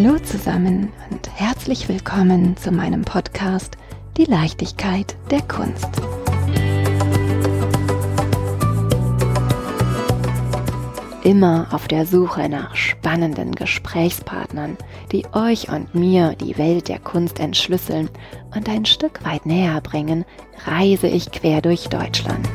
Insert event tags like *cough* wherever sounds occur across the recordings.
Hallo zusammen und herzlich willkommen zu meinem Podcast Die Leichtigkeit der Kunst. Immer auf der Suche nach spannenden Gesprächspartnern, die euch und mir die Welt der Kunst entschlüsseln und ein Stück weit näher bringen, reise ich quer durch Deutschland.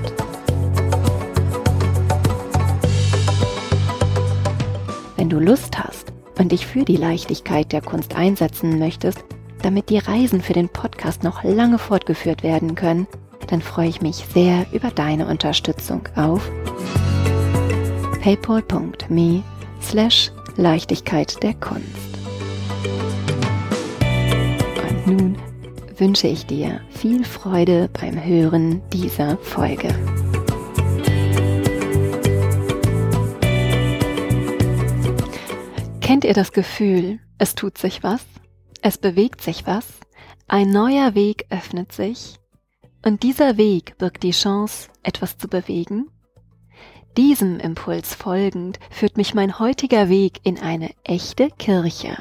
Wenn du Lust hast und dich für die Leichtigkeit der Kunst einsetzen möchtest, damit die Reisen für den Podcast noch lange fortgeführt werden können, dann freue ich mich sehr über deine Unterstützung auf paypal.me slash Leichtigkeit der Kunst. Und nun wünsche ich dir viel Freude beim Hören dieser Folge. Kennt ihr das Gefühl, es tut sich was, es bewegt sich was, ein neuer Weg öffnet sich und dieser Weg birgt die Chance, etwas zu bewegen? Diesem Impuls folgend führt mich mein heutiger Weg in eine echte Kirche,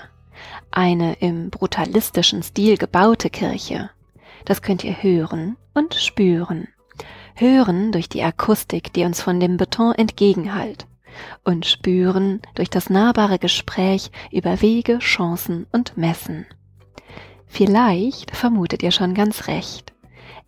eine im brutalistischen Stil gebaute Kirche. Das könnt ihr hören und spüren. Hören durch die Akustik, die uns von dem Beton entgegenhallt und spüren durch das nahbare Gespräch über Wege, Chancen und Messen. Vielleicht vermutet ihr schon ganz recht.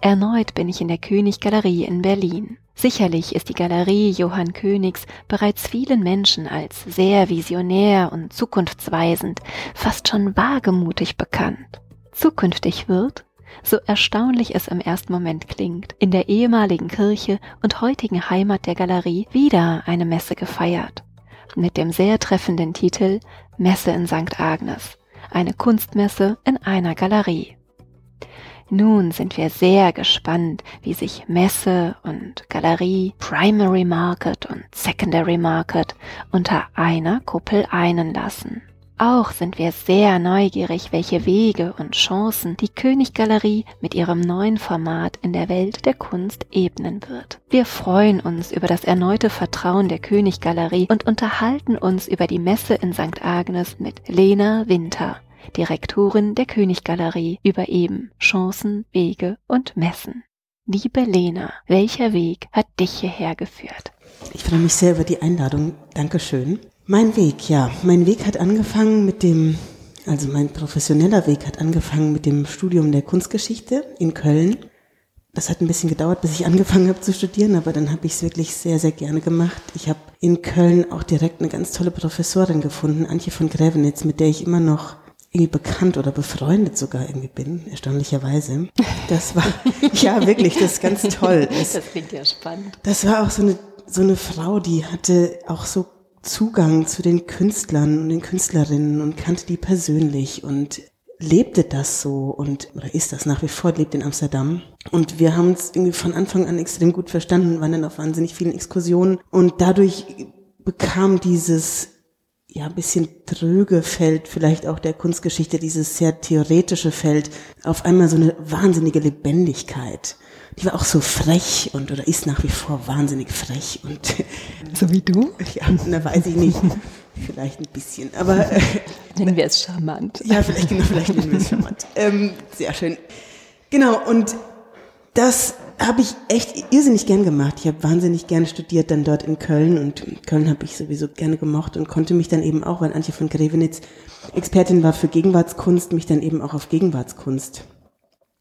Erneut bin ich in der König-Galerie in Berlin. Sicherlich ist die Galerie Johann Königs bereits vielen Menschen als sehr visionär und zukunftsweisend, fast schon wagemutig bekannt. Zukünftig wird, so erstaunlich es im ersten Moment klingt, in der ehemaligen Kirche und heutigen Heimat der Galerie wieder eine Messe gefeiert. Mit dem sehr treffenden Titel Messe in St. Agnes. Eine Kunstmesse in einer Galerie. Nun sind wir sehr gespannt, wie sich Messe und Galerie, Primary Market und Secondary Market unter einer Kuppel einen lassen. Auch sind wir sehr neugierig, welche Wege und Chancen die Königgalerie mit ihrem neuen Format in der Welt der Kunst ebnen wird. Wir freuen uns über das erneute Vertrauen der Königgalerie und unterhalten uns über die Messe in St. Agnes mit Lena Winter, Direktorin der Königgalerie, über eben Chancen, Wege und Messen. Liebe Lena, welcher Weg hat dich hierher geführt? Ich freue mich sehr über die Einladung. Dankeschön. Mein Weg, ja. Mein Weg hat angefangen mit dem, also mein professioneller Weg hat angefangen mit dem Studium der Kunstgeschichte in Köln. Das hat ein bisschen gedauert, bis ich angefangen habe zu studieren, aber dann habe ich es wirklich sehr, sehr gerne gemacht. Ich habe in Köln auch direkt eine ganz tolle Professorin gefunden, Antje von Grävenitz, mit der ich immer noch irgendwie bekannt oder befreundet sogar irgendwie bin, erstaunlicherweise. Das war, *laughs* ja wirklich, das ist ganz toll. Das, das klingt ja spannend. Das war auch so eine, so eine Frau, die hatte auch so Zugang zu den Künstlern und den Künstlerinnen und kannte die persönlich und lebte das so und oder ist das nach wie vor, lebt in Amsterdam. Und wir haben uns irgendwie von Anfang an extrem gut verstanden, waren dann auf wahnsinnig vielen Exkursionen und dadurch bekam dieses ja ein bisschen tröge Feld vielleicht auch der Kunstgeschichte, dieses sehr theoretische Feld, auf einmal so eine wahnsinnige Lebendigkeit die war auch so frech und oder ist nach wie vor wahnsinnig frech und *laughs* so wie du? Ja, na weiß ich nicht. Vielleicht ein bisschen, aber äh, nennen wir es charmant. Ja, vielleicht genau, vielleicht nennen wir es charmant. *laughs* Ähm, sehr schön. Genau und das habe ich echt irrsinnig gern gemacht. Ich habe wahnsinnig gern studiert dann dort in Köln und Köln habe ich sowieso gerne gemocht und konnte mich dann eben auch, weil Antje von Grevenitz Expertin war für Gegenwartskunst, mich dann eben auch auf Gegenwartskunst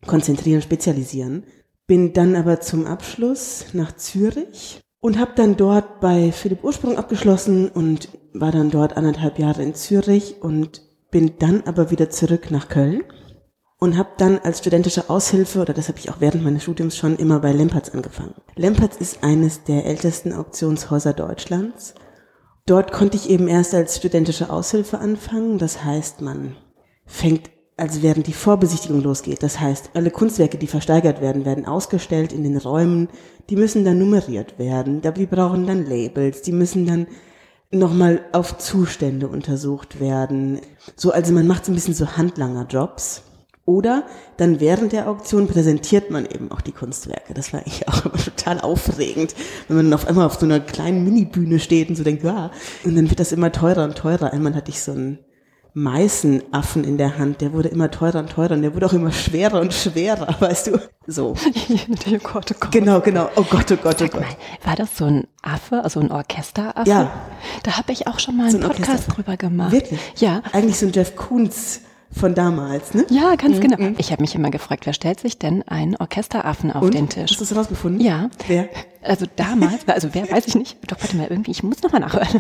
konzentrieren, spezialisieren. Bin dann aber zum Abschluss nach Zürich und habe dann dort bei Philipp Ursprung abgeschlossen und war dann dort anderthalb Jahre in Zürich und bin dann aber wieder zurück nach Köln und habe dann als studentische Aushilfe, oder das habe ich auch während meines Studiums schon immer bei Lempertz angefangen. Lempertz ist eines der ältesten Auktionshäuser Deutschlands. Dort konnte ich eben erst als studentische Aushilfe anfangen. Das heißt, man fängt also während die Vorbesichtigung losgeht. Das heißt, alle Kunstwerke, die versteigert werden, werden ausgestellt in den Räumen. Die müssen dann nummeriert werden. Die brauchen dann Labels. Die müssen dann nochmal auf Zustände untersucht werden. So, also man macht so ein bisschen so Handlanger-Jobs. Oder dann während der Auktion präsentiert man eben auch die Kunstwerke. Das war eigentlich auch immer total aufregend, wenn man auf einmal auf so einer kleinen Minibühne steht und so denkt, ja. Und dann wird das immer teurer und teurer. Einmal hatte ich so ein Meißenaffen in der Hand. Der wurde immer teurer und teurer und der wurde auch immer schwerer und schwerer, *laughs* weißt du? So. *laughs* oh Gott, oh Gott. Genau, genau. Oh Gott, oh Gott, oh Gott. mal, war das so ein Affe, also ein Orchesteraffe? Ja. Da habe ich auch schon mal So einen ein Podcast drüber gemacht. Wirklich? Ja. Eigentlich so ein Jeff Koons von damals, ne? Ja, ganz genau. Ich habe mich immer gefragt, wer stellt sich denn einen Orchesteraffen auf Und? den Tisch? Hast du es rausgefunden? Ja. Wer? Also damals, also wer weiß ich nicht. Doch, warte mal, irgendwie, ich muss nochmal nachhören. *laughs*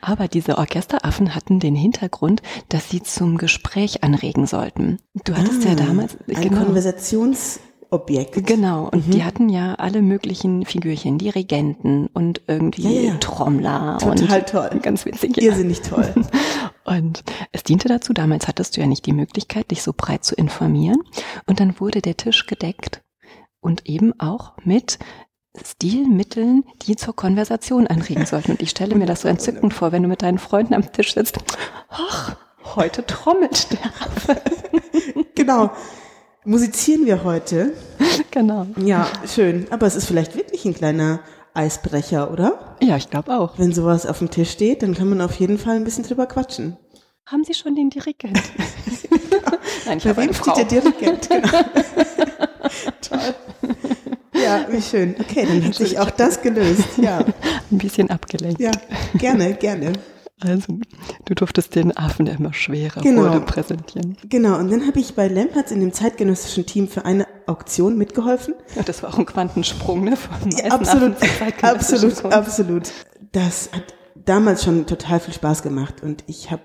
Aber diese Orchesteraffen hatten den Hintergrund, dass sie zum Gespräch anregen sollten. Du hattest ja damals, Ah, Ein Konversationsobjekt. Genau, und die hatten ja alle möglichen Figürchen, Dirigenten und irgendwie Ja, ja, ja. Trommler. Total und toll. Ganz witzig. Ja. Irrsinnig toll. *laughs* Und es diente dazu, damals hattest du ja nicht die Möglichkeit, dich so breit zu informieren. Und dann wurde der Tisch gedeckt und eben auch mit Stilmitteln, die zur Konversation anregen sollten. Und ich stelle mir das so entzückend vor, wenn du mit deinen Freunden am Tisch sitzt. Ach, heute trommelt der Affe. genau. Musizieren wir heute? Genau. Ja, schön. Aber es ist vielleicht wirklich ein kleiner Eisbrecher, oder? Ja, ich glaube auch. Wenn sowas auf dem Tisch steht, dann kann man auf jeden Fall ein bisschen drüber quatschen. Haben Sie schon den Dirigent? *laughs* Nein, ich Bei wem steht der Dirigent? Genau. *laughs* Toll. Ja, wie schön. Okay, dann hat sich auch das gelöst. Ja, *laughs* Ein bisschen abgelenkt. ja, gerne, gerne. Also, du durftest den Affen, immer schwerer Genau. wurde, präsentieren. Genau, und dann habe ich bei Lempertz in dem zeitgenössischen Team für eine Auktion mitgeholfen. Ja, das war auch ein Quantensprung, ne? Vom Ja, absolut, absolut, Kunst. absolut. Das hat damals schon total viel Spaß gemacht und ich habe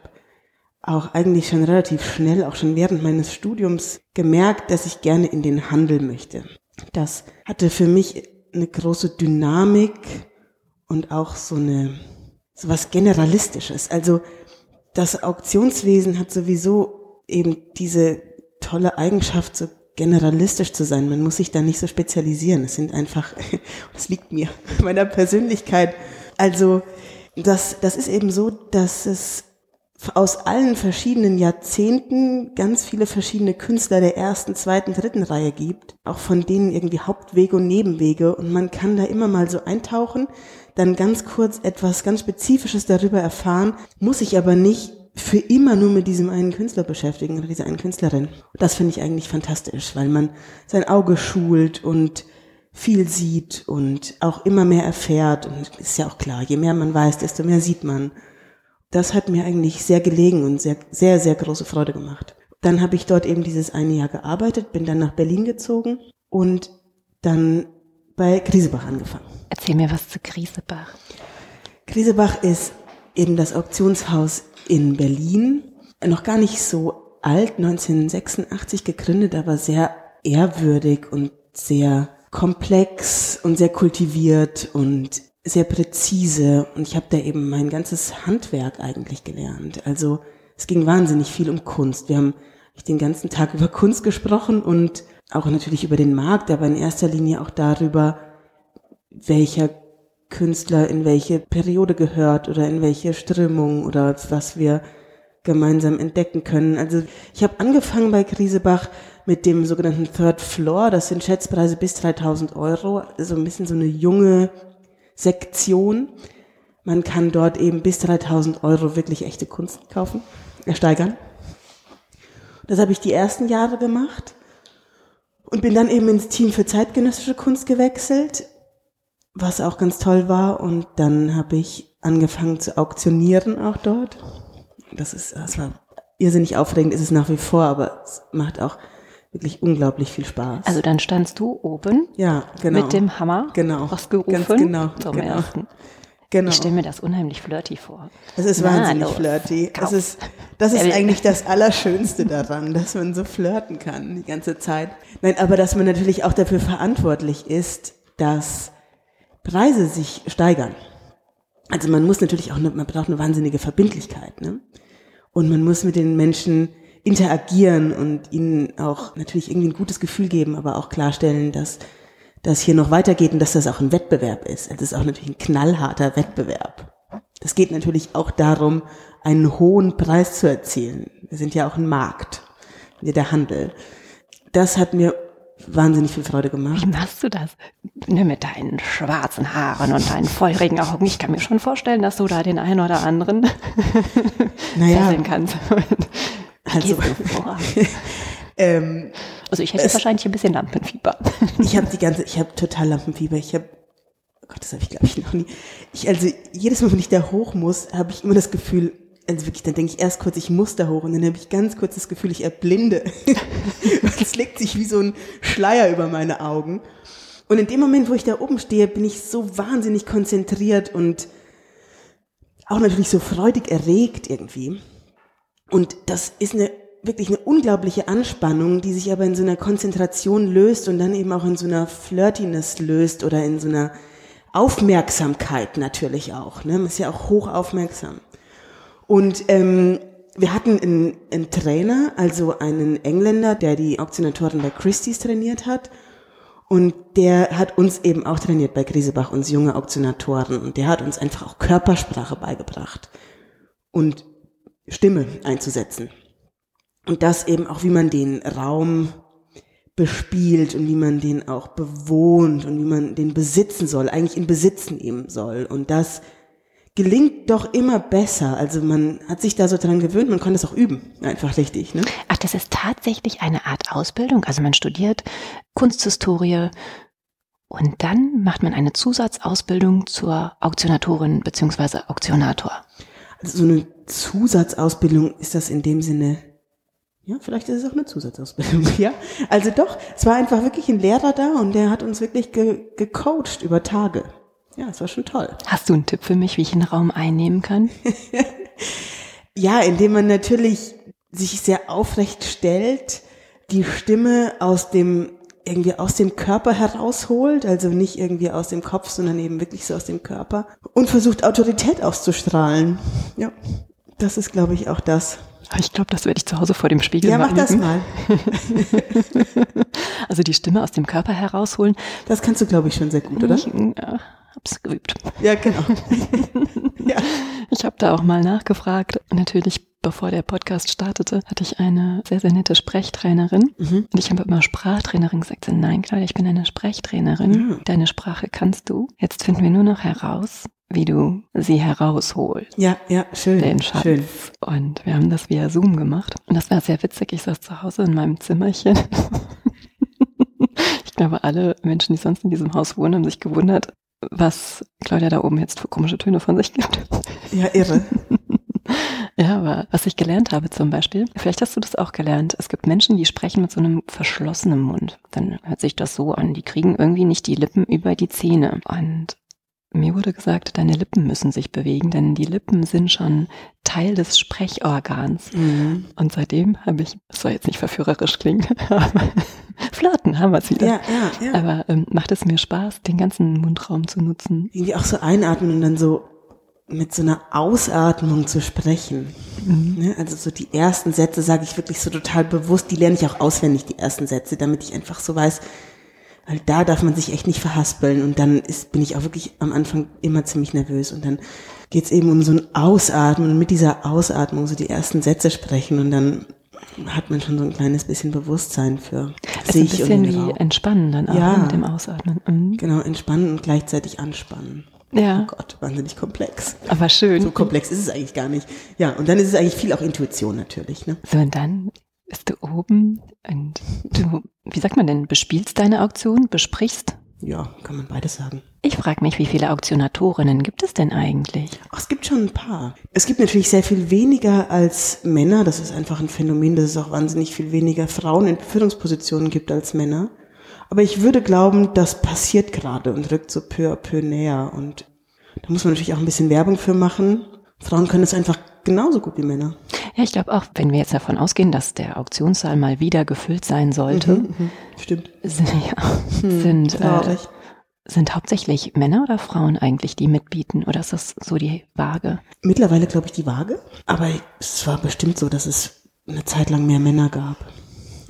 auch eigentlich schon relativ schnell, auch schon während meines Studiums gemerkt, dass ich gerne in den Handel möchte. Das hatte für mich eine große Dynamik und auch so eine, so was Generalistisches. Also das Auktionswesen hat sowieso eben diese tolle Eigenschaft, so generalistisch zu sein. Man muss sich da nicht so spezialisieren. Es sind einfach, *laughs* das liegt mir, *laughs* meiner Persönlichkeit. Also das, das ist eben so, dass es aus allen verschiedenen Jahrzehnten ganz viele verschiedene Künstler der ersten, zweiten, dritten Reihe gibt, auch von denen irgendwie Hauptwege und Nebenwege und man kann da immer mal so eintauchen, dann ganz kurz etwas ganz Spezifisches darüber erfahren, muss sich aber nicht für immer nur mit diesem einen Künstler beschäftigen oder dieser einen Künstlerin. Das finde ich eigentlich fantastisch, weil man sein Auge schult und viel sieht und auch immer mehr erfährt und ist ja auch klar, je mehr man weiß, desto mehr sieht man das hat mir eigentlich sehr gelegen und sehr, sehr, sehr große Freude gemacht. Dann habe ich dort eben dieses eine Jahr gearbeitet, bin dann nach Berlin gezogen und dann bei Griesebach angefangen. Erzähl mir was zu Griesebach. Griesebach ist eben das Auktionshaus in Berlin, noch gar nicht so alt, 1986 gegründet, aber sehr ehrwürdig und sehr komplex und sehr kultiviert und sehr präzise und ich habe da eben mein ganzes Handwerk eigentlich gelernt. Also es ging wahnsinnig viel um Kunst. Wir haben den ganzen Tag über Kunst gesprochen und auch natürlich über den Markt, aber in erster Linie auch darüber, welcher Künstler in welche Periode gehört oder in welche Strömung oder was wir gemeinsam entdecken können. Also ich habe angefangen bei Griesebach mit dem sogenannten Third Floor. Das sind Schätzpreise bis 3000 Euro. So ein bisschen so eine junge Sektion. Man kann dort eben bis 3000 Euro wirklich echte Kunst kaufen, ersteigern. Das habe ich die ersten Jahre gemacht und bin dann eben ins Team für zeitgenössische Kunst gewechselt, was auch ganz toll war. Und dann habe ich angefangen zu auktionieren auch dort. Das ist, das war irrsinnig aufregend, ist es nach wie vor, aber es macht auch wirklich unglaublich viel Spaß. Also dann standst du oben ja, genau. mit dem Hammer, Genau. hast gerufen Ganz genau, zum genau. ersten. genau. Ich stelle mir das unheimlich flirty vor. Es ist Na, wahnsinnig los, flirty. kauf. Es ist, das ist Äh, eigentlich das Allerschönste daran, dass man so flirten kann die ganze Zeit. Nein, aber dass man natürlich auch dafür verantwortlich ist, dass Preise sich steigern. Also man muss natürlich auch, man braucht eine wahnsinnige Verbindlichkeit, ne? Und man muss mit den Menschen interagieren und ihnen auch natürlich irgendwie ein gutes Gefühl geben, aber auch klarstellen, dass das hier noch weitergeht und dass das auch ein Wettbewerb ist. Es ist auch natürlich ein knallharter Wettbewerb. Es geht natürlich auch darum, einen hohen Preis zu erzielen. Wir sind ja auch ein Markt, der Handel. Das hat mir wahnsinnig viel Freude gemacht. Wie machst du das? Ne, mit deinen schwarzen Haaren und deinen feurigen Augen. Ich kann mir schon vorstellen, dass du da den einen oder anderen *laughs* Naja. kannst. Also, *laughs* ähm, also ich hätte Es- wahrscheinlich ein bisschen Lampenfieber. *laughs* ich habe die ganze, ich habe total Lampenfieber. Ich habe, oh Gott, das habe ich glaube ich noch nie. Ich also jedes Mal, wenn ich da hoch muss, habe ich immer das Gefühl, also wirklich, dann denke ich erst kurz, ich muss da hoch und dann habe ich ganz kurz das Gefühl, ich erblinde. *laughs* es legt sich wie so ein Schleier über meine Augen. Und in dem Moment, wo ich da oben stehe, bin ich so wahnsinnig konzentriert und auch natürlich so freudig erregt irgendwie. Und das ist eine wirklich eine unglaubliche Anspannung, die sich aber in so einer Konzentration löst und dann eben auch in so einer Flirtiness löst oder in so einer Aufmerksamkeit natürlich auch. Ne? Man ist ja auch hoch aufmerksam. Und ähm, wir hatten einen, einen Trainer, also einen Engländer, der die Auktionatoren bei Christie's trainiert hat. Und der hat uns eben auch trainiert bei Griesebach, uns junge Auktionatoren. Und der hat uns einfach auch Körpersprache beigebracht und Stimme einzusetzen. Und das eben auch, wie man den Raum bespielt und wie man den auch bewohnt und wie man den besitzen soll, eigentlich in Besitz nehmen soll. Und das gelingt doch immer besser. Also man hat sich da so dran gewöhnt, man kann das auch üben, einfach richtig. Ne? Ach, das ist tatsächlich eine Art Ausbildung. Also man studiert Kunsthistorie und dann macht man eine Zusatzausbildung zur Auktionatorin bzw. Auktionator. Also so eine Zusatzausbildung ist das in dem Sinne, ja, vielleicht ist es auch eine Zusatzausbildung, *laughs* ja. Also doch, es war einfach wirklich ein Lehrer da und der hat uns wirklich ge gecoacht über Tage. Ja, es war schon toll. Hast du einen Tipp für mich, wie ich einen Raum einnehmen kann? *laughs* Ja, indem man natürlich sich sehr aufrecht stellt, die Stimme aus dem irgendwie aus dem Körper herausholt, also nicht irgendwie aus dem Kopf, sondern eben wirklich so aus dem Körper und versucht Autorität auszustrahlen. Ja, das ist, glaube ich, auch das. Ich glaube, das werde ich zu Hause vor dem Spiegel Ja, mal mach das mal. *laughs* Also die Stimme aus dem Körper herausholen. Das kannst du, glaube ich, schon sehr gut, oder? Ich ja, hab's geübt. Ja, genau. *laughs* ja. Ich habe da auch mal nachgefragt. Natürlich, bevor der Podcast startete, hatte ich eine sehr, sehr nette Sprechtrainerin. Mhm. Und ich habe immer Sprachtrainerin gesagt, nein, Claudia, ich bin eine Sprechtrainerin. Ja. Deine Sprache kannst du. Jetzt finden wir nur noch heraus, wie du sie herausholst. Ja, ja, schön. Den Schatz. Schön. Und wir haben das via Zoom gemacht. Und das war sehr witzig. Ich saß zu Hause in meinem Zimmerchen. *laughs* ich glaube, alle Menschen, die sonst in diesem Haus wohnen, haben sich gewundert, was Claudia da oben jetzt für komische Töne von sich gibt. Ja, irre. *laughs* Ja, aber was ich gelernt habe zum Beispiel, vielleicht hast du das auch gelernt, es gibt Menschen, die sprechen mit so einem verschlossenen Mund. Dann hört sich das so an, die kriegen irgendwie nicht die Lippen über die Zähne. Und mir wurde gesagt, deine Lippen müssen sich bewegen, denn die Lippen sind schon Teil des Sprechorgans. Mhm. Und seitdem habe ich, das soll jetzt nicht verführerisch klingen, *laughs* aber flirten haben wir es wieder. Ja, ja, ja. Aber ähm, macht es mir Spaß, den ganzen Mundraum zu nutzen. Irgendwie auch so einatmen und dann so mit so einer Ausatmung zu sprechen. Ne? Also so die ersten Sätze sage ich wirklich so total bewusst, die lerne ich auch auswendig, die ersten Sätze, damit ich einfach so weiß, weil da darf man sich echt nicht verhaspeln und dann ist, bin ich auch wirklich am Anfang immer ziemlich nervös und dann geht's eben um so ein Ausatmen und mit dieser Ausatmung so die ersten Sätze sprechen und dann hat man schon so ein kleines bisschen Bewusstsein für Es ist ein sich und bisschen den wie entspannen dann auch Ja. ne, mit dem Ausatmen. Mhm. Genau, entspannen und gleichzeitig anspannen. Ja, Oh Gott, wahnsinnig komplex. aber schön. So komplex ist es eigentlich gar nicht. Ja, und dann ist es eigentlich viel auch Intuition natürlich. Ne? So, und dann bist du oben und du, wie sagt man denn, bespielst deine Auktion, besprichst? Ja, kann man beides sagen. Ich frage mich, wie viele Auktionatorinnen gibt es denn eigentlich? Ach, es gibt schon ein paar. Es gibt natürlich sehr viel weniger als Männer. Das ist einfach ein Phänomen, dass es auch wahnsinnig viel weniger Frauen in Führungspositionen gibt als Männer. Aber ich würde glauben, das passiert gerade und rückt so peu à peu näher. Und da muss man natürlich auch ein bisschen Werbung für machen. Frauen können es einfach genauso gut wie Männer. Ja, ich glaube auch, wenn wir jetzt davon ausgehen, dass der Auktionssaal mal wieder gefüllt sein sollte, Mhm, stimmt. sind, ja, sind, äh, Traurig. sind hauptsächlich Männer oder Frauen eigentlich, die mitbieten? Oder ist das so die Waage? Mittlerweile glaube ich die Waage, aber es war bestimmt so, dass es eine Zeit lang mehr Männer gab.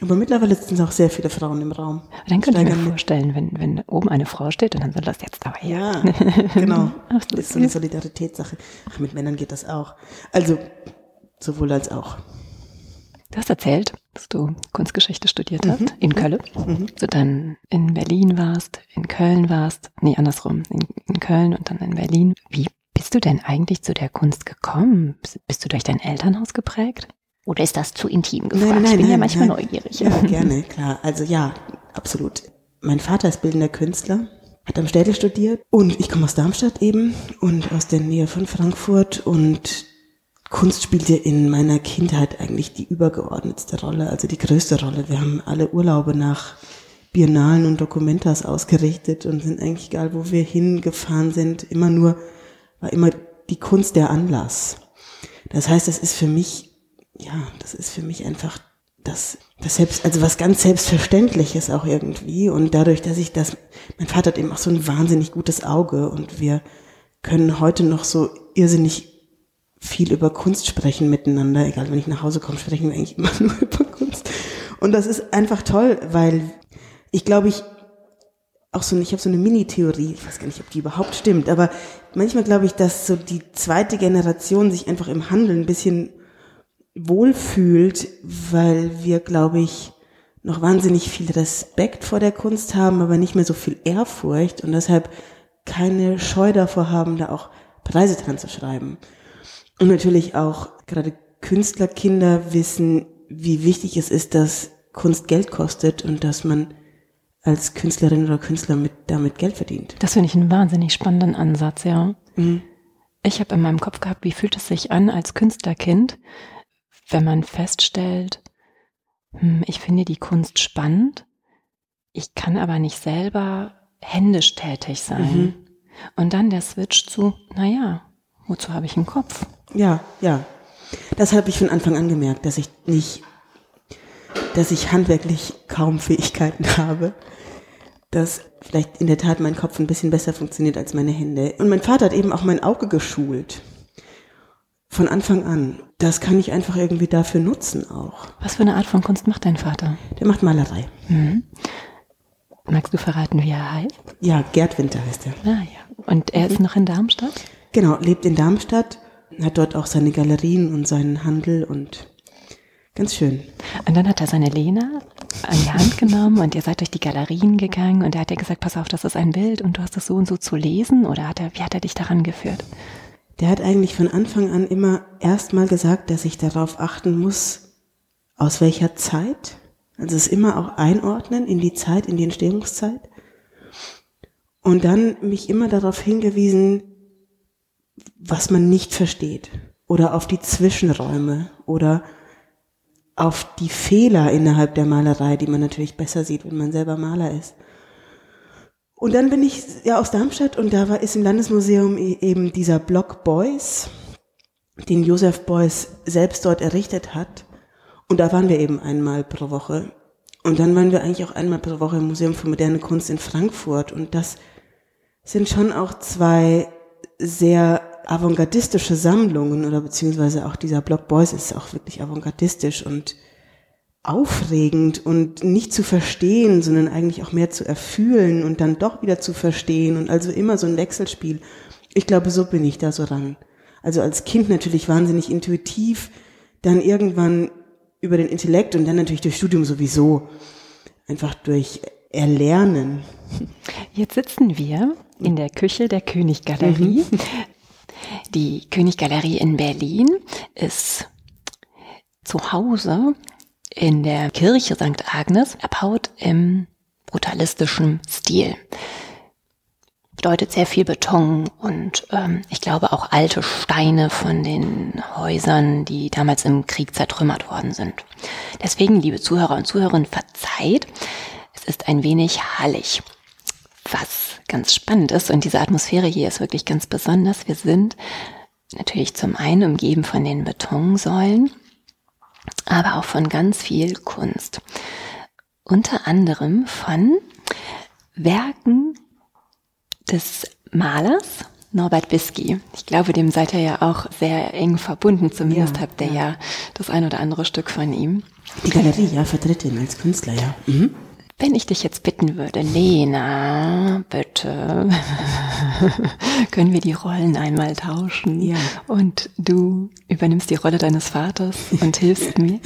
Aber mittlerweile sind auch sehr viele Frauen im Raum. Dann könnte ich mir vorstellen, wenn, wenn oben eine Frau steht und dann soll das jetzt aber. Ja, *laughs* genau. Ach, Das ist so eine Solidaritätssache. Ach, mit Männern geht das auch. Also, sowohl als auch. Du hast erzählt, dass du Kunstgeschichte studiert hast mhm. in Köln. Mhm. Du dann in Berlin warst, in Köln warst, nee, andersrum, in, in Köln und dann in Berlin. Wie bist du denn eigentlich zu der Kunst gekommen? Bist du durch dein Elternhaus geprägt? Oder ist das zu intim gefragt? Nein, nein, ich bin nein, ja manchmal neugierig. Ja, gerne, klar. Also ja, absolut. Mein Vater ist bildender Künstler, hat am Städtel studiert und ich komme aus Darmstadt eben und aus der Nähe von Frankfurt und Kunst spielte in meiner Kindheit eigentlich die übergeordnetste Rolle, also die größte Rolle. Wir haben alle Urlaube nach Biennalen und Dokumentas ausgerichtet und sind eigentlich egal, wo wir hingefahren sind, immer nur, war immer die Kunst der Anlass. Das heißt, das ist für mich, ja, das ist für mich einfach das, das selbst, also was ganz Selbstverständliches auch irgendwie. Und dadurch, dass ich das, mein Vater hat eben auch so ein wahnsinnig gutes Auge und wir können heute noch so irrsinnig viel über Kunst sprechen miteinander. Egal, wenn ich nach Hause komme, sprechen wir eigentlich immer *laughs* nur über Kunst. Und das ist einfach toll, weil ich glaube, ich auch so, ich habe so eine Mini-Theorie, ich weiß gar nicht, ob die überhaupt stimmt, aber manchmal glaube ich, dass so die zweite Generation sich einfach im Handeln ein bisschen wohlfühlt, weil wir, glaube ich, noch wahnsinnig viel Respekt vor der Kunst haben, aber nicht mehr so viel Ehrfurcht und deshalb keine Scheu davor haben, da auch Preise dran zu schreiben. Und natürlich auch gerade Künstlerkinder wissen, wie wichtig es ist, dass Kunst Geld kostet und dass man als Künstlerin oder Künstler mit, damit Geld verdient. Das finde ich einen wahnsinnig spannenden Ansatz, ja. Mhm. Ich habe in meinem Kopf gehabt, wie fühlt es sich an als Künstlerkind, wenn man feststellt, hm, ich finde die Kunst spannend, ich kann aber nicht selber händisch tätig sein. Mhm. Und dann der Switch zu, naja, wozu habe ich einen Kopf? Ja, ja. Das habe ich von Anfang an gemerkt, dass ich nicht, dass ich handwerklich kaum Fähigkeiten habe. Dass vielleicht in der Tat mein Kopf ein bisschen besser funktioniert als meine Hände. Und mein Vater hat eben auch mein Auge geschult. Von Anfang an. Das kann ich einfach irgendwie dafür nutzen auch. Was für eine Art von Kunst macht dein Vater? Der macht Malerei. Mhm. Magst du verraten, wie er heißt? Ja, Gerd Winter heißt er. Ah ja. Und er ist noch in Darmstadt? Genau, lebt in Darmstadt hat dort auch seine Galerien und seinen Handel und ganz schön. Und dann hat er seine Lena an die Hand genommen und ihr seid durch die Galerien gegangen und er hat dir gesagt, pass auf, das ist ein Bild und du hast es so und so zu lesen oder hat er, wie hat er dich daran geführt? Der hat eigentlich von Anfang an immer erstmal gesagt, dass ich darauf achten muss, aus welcher Zeit. Also es immer auch einordnen in die Zeit, in die Entstehungszeit. Und dann mich immer darauf hingewiesen, was man nicht versteht oder auf die Zwischenräume oder auf die Fehler innerhalb der Malerei, die man natürlich besser sieht, wenn man selber Maler ist. Und dann bin ich ja aus Darmstadt und da war, ist im Landesmuseum e-, eben dieser Block Beuys, den Josef Beuys selbst dort errichtet hat. Und da waren wir eben einmal pro Woche. Und dann waren wir eigentlich auch einmal pro Woche im Museum für moderne Kunst in Frankfurt. Und das sind schon auch zwei sehr avantgardistische Sammlungen oder beziehungsweise auch dieser Block Boys ist auch wirklich avantgardistisch und aufregend und nicht zu verstehen, sondern eigentlich auch mehr zu erfühlen und dann doch wieder zu verstehen und also immer so ein Wechselspiel. Ich glaube, so bin ich da so ran. Also als Kind natürlich wahnsinnig intuitiv, dann irgendwann über den Intellekt und dann natürlich durch Studium sowieso einfach durch Erlernen. Jetzt sitzen wir in der Küche der Königgalerie. Mhm. Die Königgalerie in Berlin ist zu Hause in der Kirche St. Agnes, erbaut im brutalistischen Stil. Bedeutet sehr viel Beton und ähm, ich glaube auch alte Steine von den Häusern, die damals im Krieg zertrümmert worden sind. Deswegen, liebe Zuhörer und Zuhörerinnen, verzeiht, es ist ein wenig hallig. Was ganz spannend ist und diese Atmosphäre hier ist wirklich ganz besonders. Wir sind natürlich zum einen umgeben von den Betonsäulen, aber auch von ganz viel Kunst. Unter anderem von Werken des Malers Norbert Bisky. Ich glaube, dem seid ihr ja auch sehr eng verbunden. Zumindest ja, habt ihr ja. ja das ein oder andere Stück von ihm. Die Galerie, ja, vertritt ihn als Künstler, ja. Mhm. Wenn ich dich jetzt bitten würde, Lena, bitte, *laughs* können wir die Rollen einmal tauschen? Ja. Und du übernimmst die Rolle deines Vaters und hilfst mir.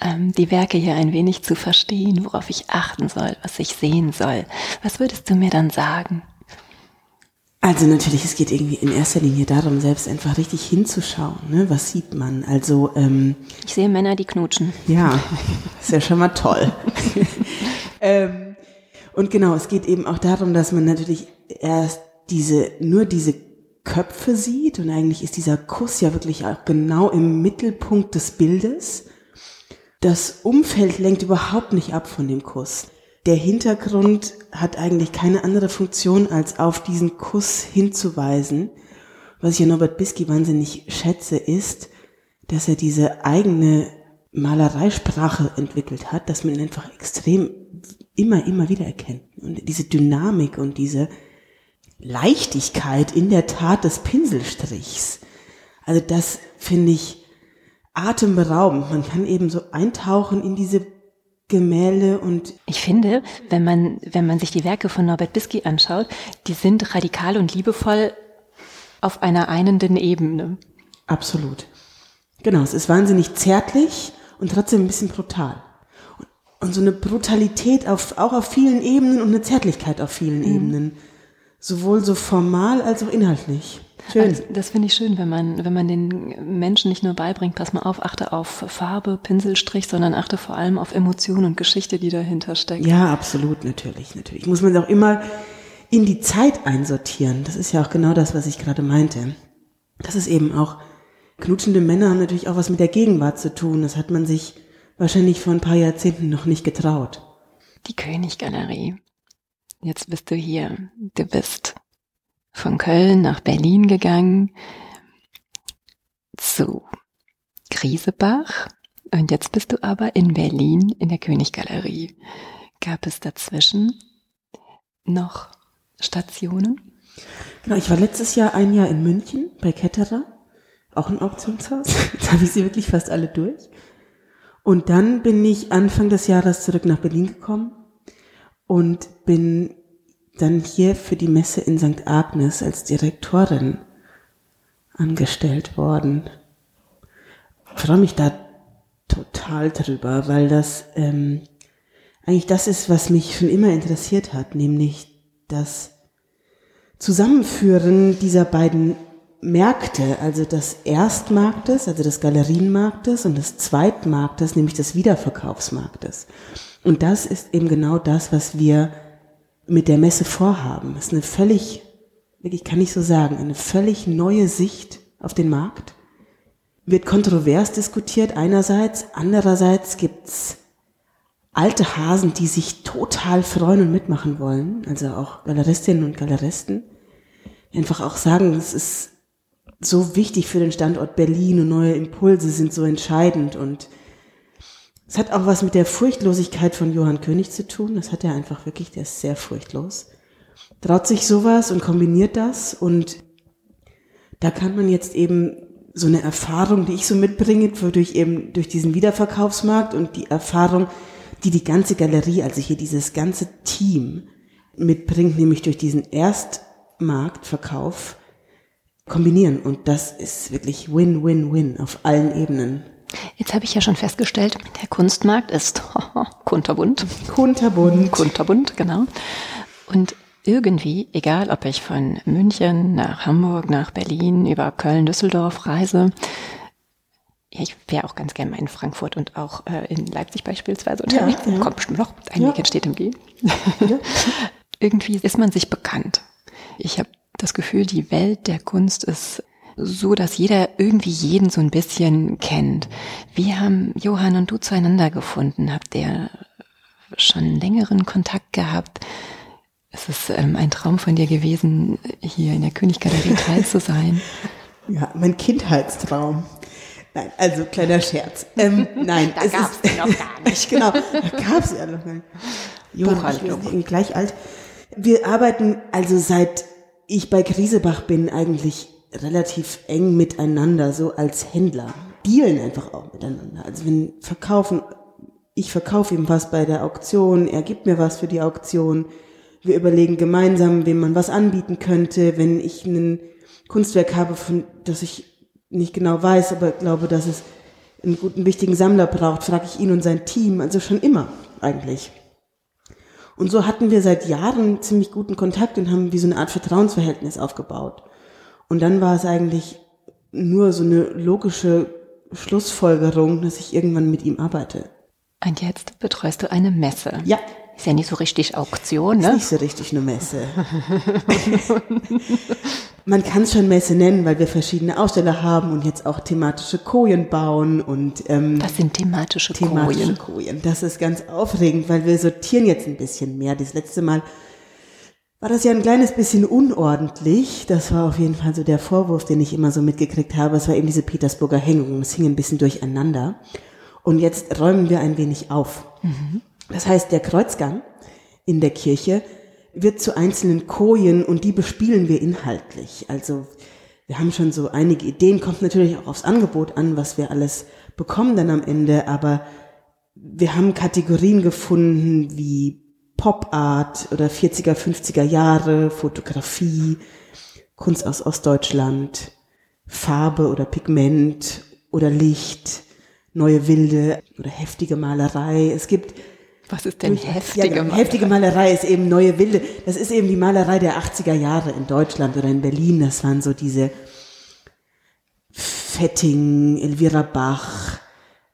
ähm, die Werke hier ein wenig zu verstehen, worauf ich achten soll, was ich sehen soll, was würdest du mir dann sagen? Also natürlich, es geht irgendwie in erster Linie darum, selbst einfach richtig hinzuschauen. Ne? Was sieht man? Also ähm, ich sehe Männer, die knutschen. Ja, ist ja schon mal toll. *laughs* ähm, und genau, es geht eben auch darum, dass man natürlich erst diese nur diese Köpfe sieht und eigentlich ist dieser Kuss ja wirklich auch genau im Mittelpunkt des Bildes. Das Umfeld lenkt überhaupt nicht ab von dem Kuss der Hintergrund hat eigentlich keine andere Funktion, als auf diesen Kuss hinzuweisen. Was ich an Norbert Bisky wahnsinnig schätze, ist, dass er diese eigene Malereisprache entwickelt hat, dass man ihn einfach extrem immer, immer wieder erkennt. Und diese Dynamik und diese Leichtigkeit in der Tat des Pinselstrichs. Also das finde ich atemberaubend. Man kann eben so eintauchen in diese Gemälde und ich finde, wenn man wenn man sich die Werke von Norbert Bisky anschaut, die sind radikal und liebevoll auf einer einenden Ebene. Absolut. Genau, es ist wahnsinnig zärtlich und trotzdem ein bisschen brutal. Und, so eine Brutalität auf, auch auf vielen Ebenen und eine Zärtlichkeit auf vielen mhm. Ebenen. Sowohl so formal als auch inhaltlich. Schön. Also das finde ich schön, wenn man, wenn man den Menschen nicht nur beibringt, pass mal auf, achte auf Farbe, Pinselstrich, sondern achte vor allem auf Emotionen und Geschichte, die dahinter steckt. Ja, absolut, natürlich, natürlich. Muss man auch immer in die Zeit einsortieren. Das ist ja auch genau das, was ich gerade meinte. Das ist eben auch, knutschende Männer haben natürlich auch was mit der Gegenwart zu tun. Das hat man sich wahrscheinlich vor ein paar Jahrzehnten noch nicht getraut. Die Königgalerie. Jetzt bist du hier. Du bist von Köln nach Berlin gegangen zu Griesebach und jetzt bist du aber in Berlin in der Königgalerie. Gab es dazwischen noch Stationen? Genau, ich war letztes Jahr ein Jahr in München bei Ketterer, auch ein Auktionshaus. *laughs* Jetzt habe ich sie wirklich fast alle durch. Und dann bin ich Anfang des Jahres zurück nach Berlin gekommen und bin dann hier für die Messe in St. Agnes als Direktorin angestellt worden. Ich freue mich da total drüber, weil das ähm, eigentlich das ist, was mich schon immer interessiert hat, nämlich das Zusammenführen dieser beiden Märkte, also des Erstmarktes, also des Galerienmarktes und des Zweitmarktes, nämlich des Wiederverkaufsmarktes. Und das ist eben genau das, was wir mit der Messe vorhaben. Das ist eine völlig, wirklich kann ich so sagen, eine völlig neue Sicht auf den Markt. Wird kontrovers diskutiert einerseits, andererseits gibt's alte Hasen, die sich total freuen und mitmachen wollen, also auch Galeristinnen und Galeristen, einfach auch sagen, es ist so wichtig für den Standort Berlin und neue Impulse sind so entscheidend und es hat auch was mit der Furchtlosigkeit von Johann König zu tun. Das hat er einfach wirklich, der ist sehr furchtlos. Traut sich sowas und kombiniert das und da kann man jetzt eben so eine Erfahrung, die ich so mitbringe, durch eben durch diesen Wiederverkaufsmarkt und die Erfahrung, die die ganze Galerie, also hier dieses ganze Team mitbringt, nämlich durch diesen Erstmarktverkauf kombinieren. Und das ist wirklich Win-Win-Win auf allen Ebenen. Jetzt habe ich ja schon festgestellt, der Kunstmarkt ist *laughs* kunterbunt. Kunterbunt. Kunterbunt, genau. Und irgendwie, egal ob ich von München nach Hamburg, nach Berlin, über Köln, Düsseldorf reise, ja, ich wäre auch ganz gerne mal in Frankfurt und auch äh, in Leipzig beispielsweise unterwegs. Ja, ja. Kommt bestimmt noch. Ein ja. Weekend steht im G. Ja. *laughs* irgendwie ist man sich bekannt. Ich habe das Gefühl, die Welt der Kunst ist so, dass jeder irgendwie jeden so ein bisschen kennt. Wie haben Johann und du zueinander gefunden? Habt ihr schon längeren Kontakt gehabt? Es ist ähm, ein Traum von dir gewesen, hier in der Königgalerie teil zu sein. *laughs* Ja, mein Kindheitstraum. Nein, also kleiner Scherz. Ähm, *laughs* nein, da gab es noch gar nicht. *laughs* genau, da gab es ja noch gar nicht. Buchhaltung. Ich bin gleich alt. Wir arbeiten also seit ich bei Krisebach bin eigentlich relativ eng miteinander, so als Händler. Dealen einfach auch miteinander. Also wenn verkaufen, ich verkaufe ihm was bei der Auktion, er gibt mir was für die Auktion. Wir überlegen gemeinsam, wem man was anbieten könnte. Wenn ich ein Kunstwerk habe, von das ich nicht genau weiß, aber glaube, dass es einen guten, wichtigen Sammler braucht, frage ich ihn und sein Team, also schon immer eigentlich. Und so hatten wir seit Jahren ziemlich guten Kontakt und haben wie so eine Art Vertrauensverhältnis aufgebaut. Und dann war es eigentlich nur so eine logische Schlussfolgerung, dass ich irgendwann mit ihm arbeite. Und jetzt betreust du eine Messe. Ja. Ist ja nicht so richtig Auktion, ne? Ist nicht so richtig eine Messe. *laughs* Man kann es schon Messe nennen, weil wir verschiedene Aussteller haben und jetzt auch thematische Kojen bauen und ähm, Was sind thematische, thematische Kojen? Kojen. Das ist ganz aufregend, weil wir sortieren jetzt ein bisschen mehr. Das letzte Mal war das ja ein kleines bisschen unordentlich. Das war auf jeden Fall so der Vorwurf, den ich immer so mitgekriegt habe. Es war eben diese Petersburger Hängung. Es hing ein bisschen durcheinander. Und jetzt räumen wir ein wenig auf. Das heißt, der Kreuzgang in der Kirche wird zu einzelnen Kojen und die bespielen wir inhaltlich. Also wir haben schon so einige Ideen, kommt natürlich auch aufs Angebot an, was wir alles bekommen dann am Ende, aber wir haben Kategorien gefunden wie Pop Art oder 40er, 50er Jahre, Fotografie, Kunst aus Ostdeutschland, Farbe oder Pigment oder Licht, neue wilde oder heftige Malerei. Es gibt Was ist denn heftige ja, genau. Malerei? Heftige Malerei ist eben neue Wilde. Das ist eben die Malerei der 80er Jahre in Deutschland oder in Berlin. Das waren so diese Fetting, Elvira Bach,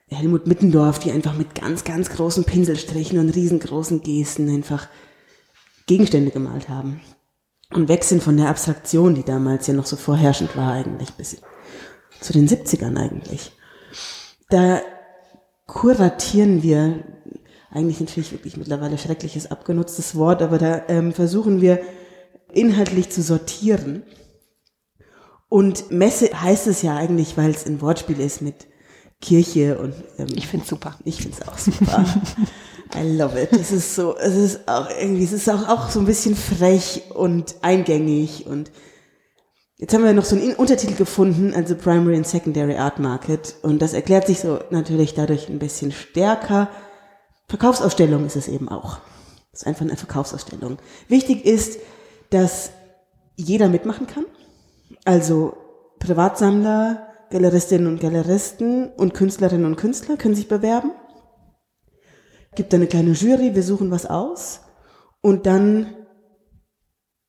Helmut Mittendorf, die einfach mit ganz, ganz großen Pinselstrichen und riesengroßen Gesten einfach Gegenstände gemalt haben. Und weg sind von der Abstraktion, die damals ja noch so vorherrschend war eigentlich, bis zu den 70ern eigentlich. Da kuratieren wir eigentlich natürlich wirklich mittlerweile schreckliches abgenutztes Wort, aber da ähm, versuchen wir inhaltlich zu sortieren. Und Messe heißt es ja eigentlich, weil es ein Wortspiel ist mit Kirche und ähm, Ich find's super. ich find's auch super. *laughs* I love it. Es ist so, es ist auch irgendwie, es ist auch, auch so ein bisschen frech und eingängig und Jetzt haben wir noch so einen In- Untertitel gefunden, also Primary and Secondary Art Market. Und das erklärt sich so natürlich dadurch ein bisschen stärker. Verkaufsausstellung ist es eben auch. Es ist einfach eine Verkaufsausstellung. Wichtig ist, dass jeder mitmachen kann. Also Privatsammler, Galeristinnen und Galeristen und Künstlerinnen und Künstler können sich bewerben. Gibt eine kleine Jury, wir suchen was aus und dann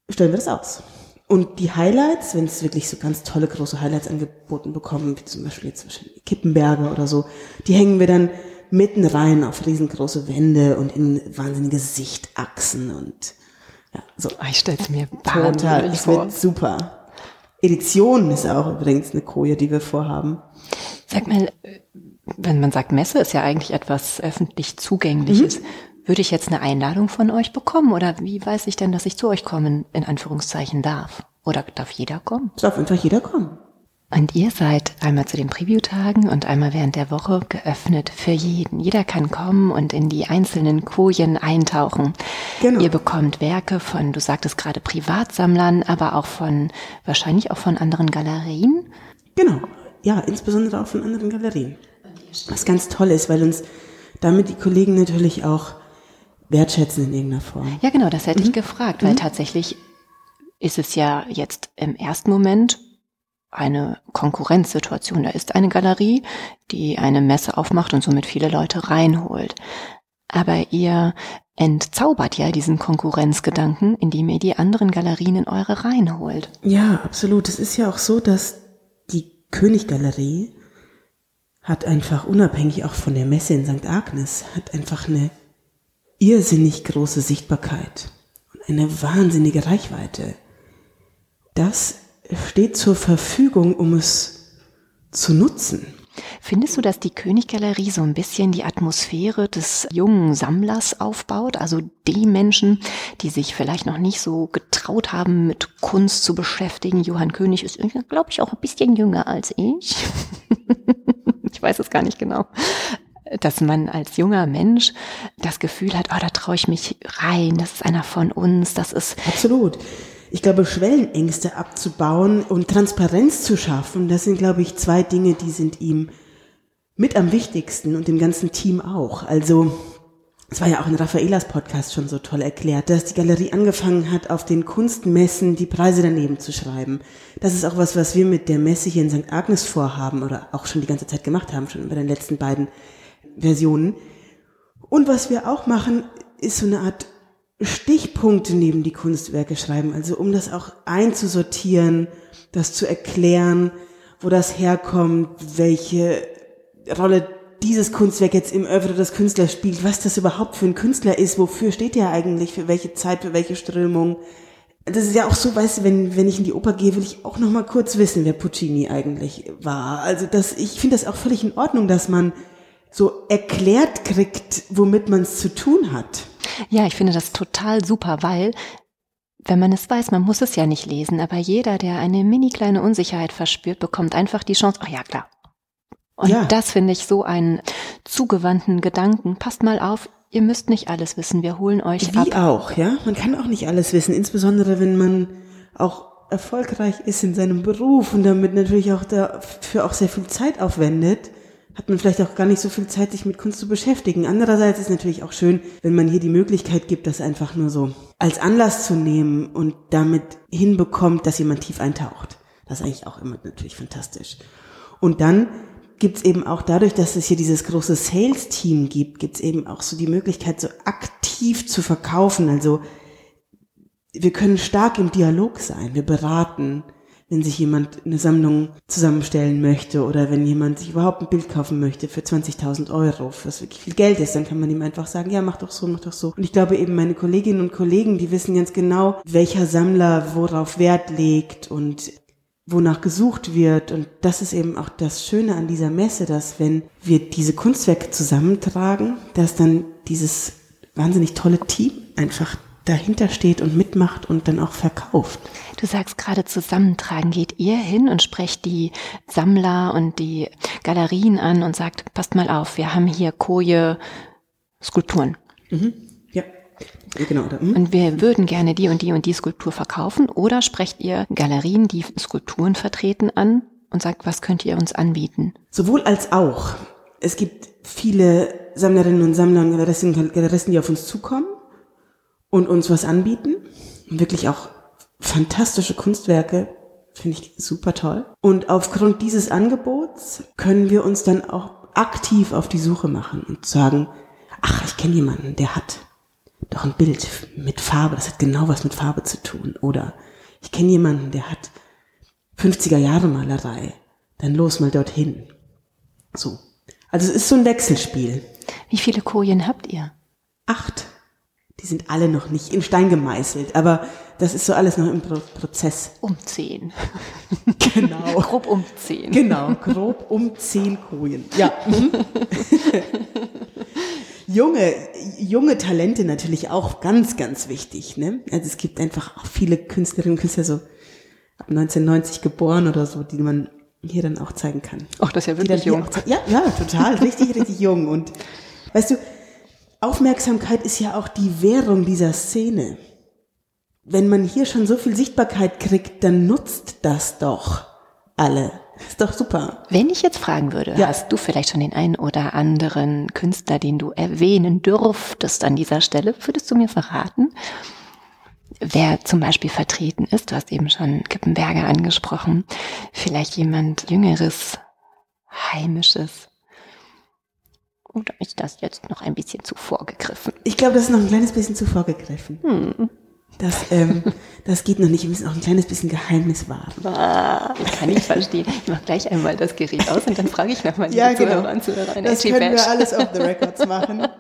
stellen wir das aus. Und die Highlights, wenn es wirklich so ganz tolle große Highlights angeboten bekommen, wie zum Beispiel jetzt wahrscheinlich Kippenberger oder so, die hängen wir dann mitten rein auf riesengroße Wände und in wahnsinnige Sichtachsen und ja, so. Ah, Ich stell's mir *laughs* Total, es vor. wird super. Edition ist auch übrigens eine Koje, die wir vorhaben. Sag mal, wenn man sagt Messe ist ja eigentlich etwas öffentlich Zugängliches. Mhm. Würde ich jetzt eine Einladung von euch bekommen oder wie weiß ich denn, dass ich zu euch kommen, in Anführungszeichen darf? Oder darf jeder kommen? Es darf einfach jeder kommen. Und ihr seid einmal zu den Preview-Tagen und einmal während der Woche geöffnet für jeden. Jeder kann kommen und in die einzelnen Kojen eintauchen. Genau. Ihr bekommt Werke von, du sagtest gerade Privatsammlern, aber auch von, wahrscheinlich auch von anderen Galerien. Genau. Ja, insbesondere auch von anderen Galerien. Was ganz toll ist, weil uns damit die Kollegen natürlich auch wertschätzen in irgendeiner Form. Ja, genau, das hätte ich gefragt, weil tatsächlich ist es ja jetzt im ersten Moment eine Konkurrenzsituation. Da ist eine Galerie, die eine Messe aufmacht und somit viele Leute reinholt. Aber ihr entzaubert ja diesen Konkurrenzgedanken, indem ihr die anderen Galerien in eure reinholt. Ja, absolut. Es ist ja auch so, dass die Königgalerie hat einfach unabhängig auch von der Messe in St. Agnes, hat einfach eine irrsinnig große Sichtbarkeit und eine wahnsinnige Reichweite. Das steht zur Verfügung, um es zu nutzen. Findest du, dass die Königgalerie so ein bisschen die Atmosphäre des jungen Sammlers aufbaut? Also die Menschen, die sich vielleicht noch nicht so getraut haben, mit Kunst zu beschäftigen. Johann König ist, glaube ich, auch ein bisschen jünger als ich. *laughs* ich weiß es gar nicht genau. Dass man als junger Mensch das Gefühl hat, oh, da traue ich mich rein, das ist einer von uns, das ist Absolut. Ich glaube, Schwellenängste abzubauen und Transparenz zu schaffen, das sind, glaube ich, zwei Dinge, die sind ihm mit am wichtigsten und dem ganzen Team auch. Also es war ja auch in Raffaelas Podcast schon so toll erklärt, dass die Galerie angefangen hat, auf den Kunstmessen die Preise daneben zu schreiben. Das ist auch was, was wir mit der Messe hier in St. Agnes vorhaben oder auch schon die ganze Zeit gemacht haben, schon bei den letzten beiden Versionen. Und was wir auch machen, ist so eine Art Stichpunkte neben die Kunstwerke schreiben, also um das auch einzusortieren, das zu erklären, wo das herkommt, welche Rolle dieses Kunstwerk jetzt im Oeuvre des Künstlers spielt, was das überhaupt für ein Künstler ist, wofür steht er eigentlich, für welche Zeit, für welche Strömung. Das ist ja auch so, weißt du, wenn, wenn ich in die Oper gehe, will ich auch noch mal kurz wissen, wer Puccini eigentlich war. Also das, ich finde das auch völlig in Ordnung, dass man so erklärt kriegt, womit man es zu tun hat. Ja, ich finde das total super, weil wenn man es weiß, man muss es ja nicht lesen, aber jeder, der eine mini kleine Unsicherheit verspürt, bekommt einfach die Chance, ach ja, klar, und ja. das finde ich so einen zugewandten Gedanken. Passt mal auf, ihr müsst nicht alles wissen, wir holen euch Wie ab. Wie auch, ja? Man kann auch nicht alles wissen, insbesondere wenn man auch erfolgreich ist in seinem Beruf und damit natürlich auch dafür auch sehr viel Zeit aufwendet, hat man vielleicht auch gar nicht so viel Zeit, sich mit Kunst zu beschäftigen. Andererseits ist natürlich auch schön, wenn man hier die Möglichkeit gibt, das einfach nur so als Anlass zu nehmen und damit hinbekommt, dass jemand tief eintaucht. Das ist eigentlich auch immer natürlich fantastisch. Und dann gibt es eben auch dadurch, dass es hier dieses große Sales-Team gibt, gibt es eben auch so die Möglichkeit, so aktiv zu verkaufen. Also wir können stark im Dialog sein, wir beraten, wenn sich jemand eine Sammlung zusammenstellen möchte oder wenn jemand sich überhaupt ein Bild kaufen möchte für 20.000 Euro, was wirklich viel Geld ist, dann kann man ihm einfach sagen, ja, mach doch so, mach doch so. Und ich glaube eben, meine Kolleginnen und Kollegen, die wissen ganz genau, welcher Sammler worauf Wert legt und wonach gesucht wird. Und das ist eben auch das Schöne an dieser Messe, dass wenn wir diese Kunstwerke zusammentragen, dass dann dieses wahnsinnig tolle Team einfach dahinter steht und mitmacht und dann auch verkauft. Du sagst gerade zusammentragen. Geht ihr hin und sprecht die Sammler und die Galerien an und sagt, passt mal auf, wir haben hier Koje Skulpturen. Mhm. Genau. Oder, hm? Und wir würden gerne die und die und die Skulptur verkaufen. Oder sprecht ihr Galerien, die Skulpturen vertreten, an und sagt, was könnt ihr uns anbieten? Sowohl als auch. Es gibt viele Sammlerinnen und Sammler und Galeristen, Galeristen, die auf uns zukommen und uns was anbieten. Wirklich auch fantastische Kunstwerke, finde ich super toll. Und aufgrund dieses Angebots können wir uns dann auch aktiv auf die Suche machen und sagen, ach, ich kenne jemanden, der hat doch ein Bild mit Farbe, das hat genau was mit Farbe zu tun. Oder ich kenne jemanden, der hat 50er Jahre Malerei, dann los mal dorthin. So. Also es ist so ein Wechselspiel. Wie viele Kojen habt ihr? Acht. Die sind alle noch nicht in Stein gemeißelt, aber das ist so alles noch im Pro Prozess. Um zehn. *laughs* Genau. grob um zehn. Genau, grob um zehn Kojen. Ja. *laughs* Junge, junge Talente natürlich auch ganz, ganz wichtig. Ne? Also es gibt einfach auch viele Künstlerinnen und Künstler so ab 1990 geboren oder so, die man hier dann auch zeigen kann. Ach, das ist ja wirklich jung. Ja, ja, total, richtig, richtig jung. Und weißt du, Aufmerksamkeit ist ja auch die Währung dieser Szene. Wenn man hier schon so viel Sichtbarkeit kriegt, dann nutzt das doch alle. Ist doch super. Wenn ich jetzt fragen würde, ja. hast du vielleicht schon den einen oder anderen Künstler, den du erwähnen dürftest an dieser Stelle? Würdest du mir verraten, wer zum Beispiel vertreten ist? Du hast eben schon Kippenberger angesprochen. Vielleicht jemand Jüngeres, Heimisches. Oder ist das jetzt noch ein bisschen zu vorgegriffen? Ich glaube, das ist noch ein kleines bisschen zu vorgegriffen. Hm. Das, ähm, das geht noch nicht. Wir müssen auch ein kleines bisschen Geheimnis wahren. Ah, kann ich verstehen. Ich mache gleich einmal das Gerät aus und dann frage ich nochmal die ja, genau. Zuhörer und Zuhörer. Das können wir alles off the records machen. *laughs*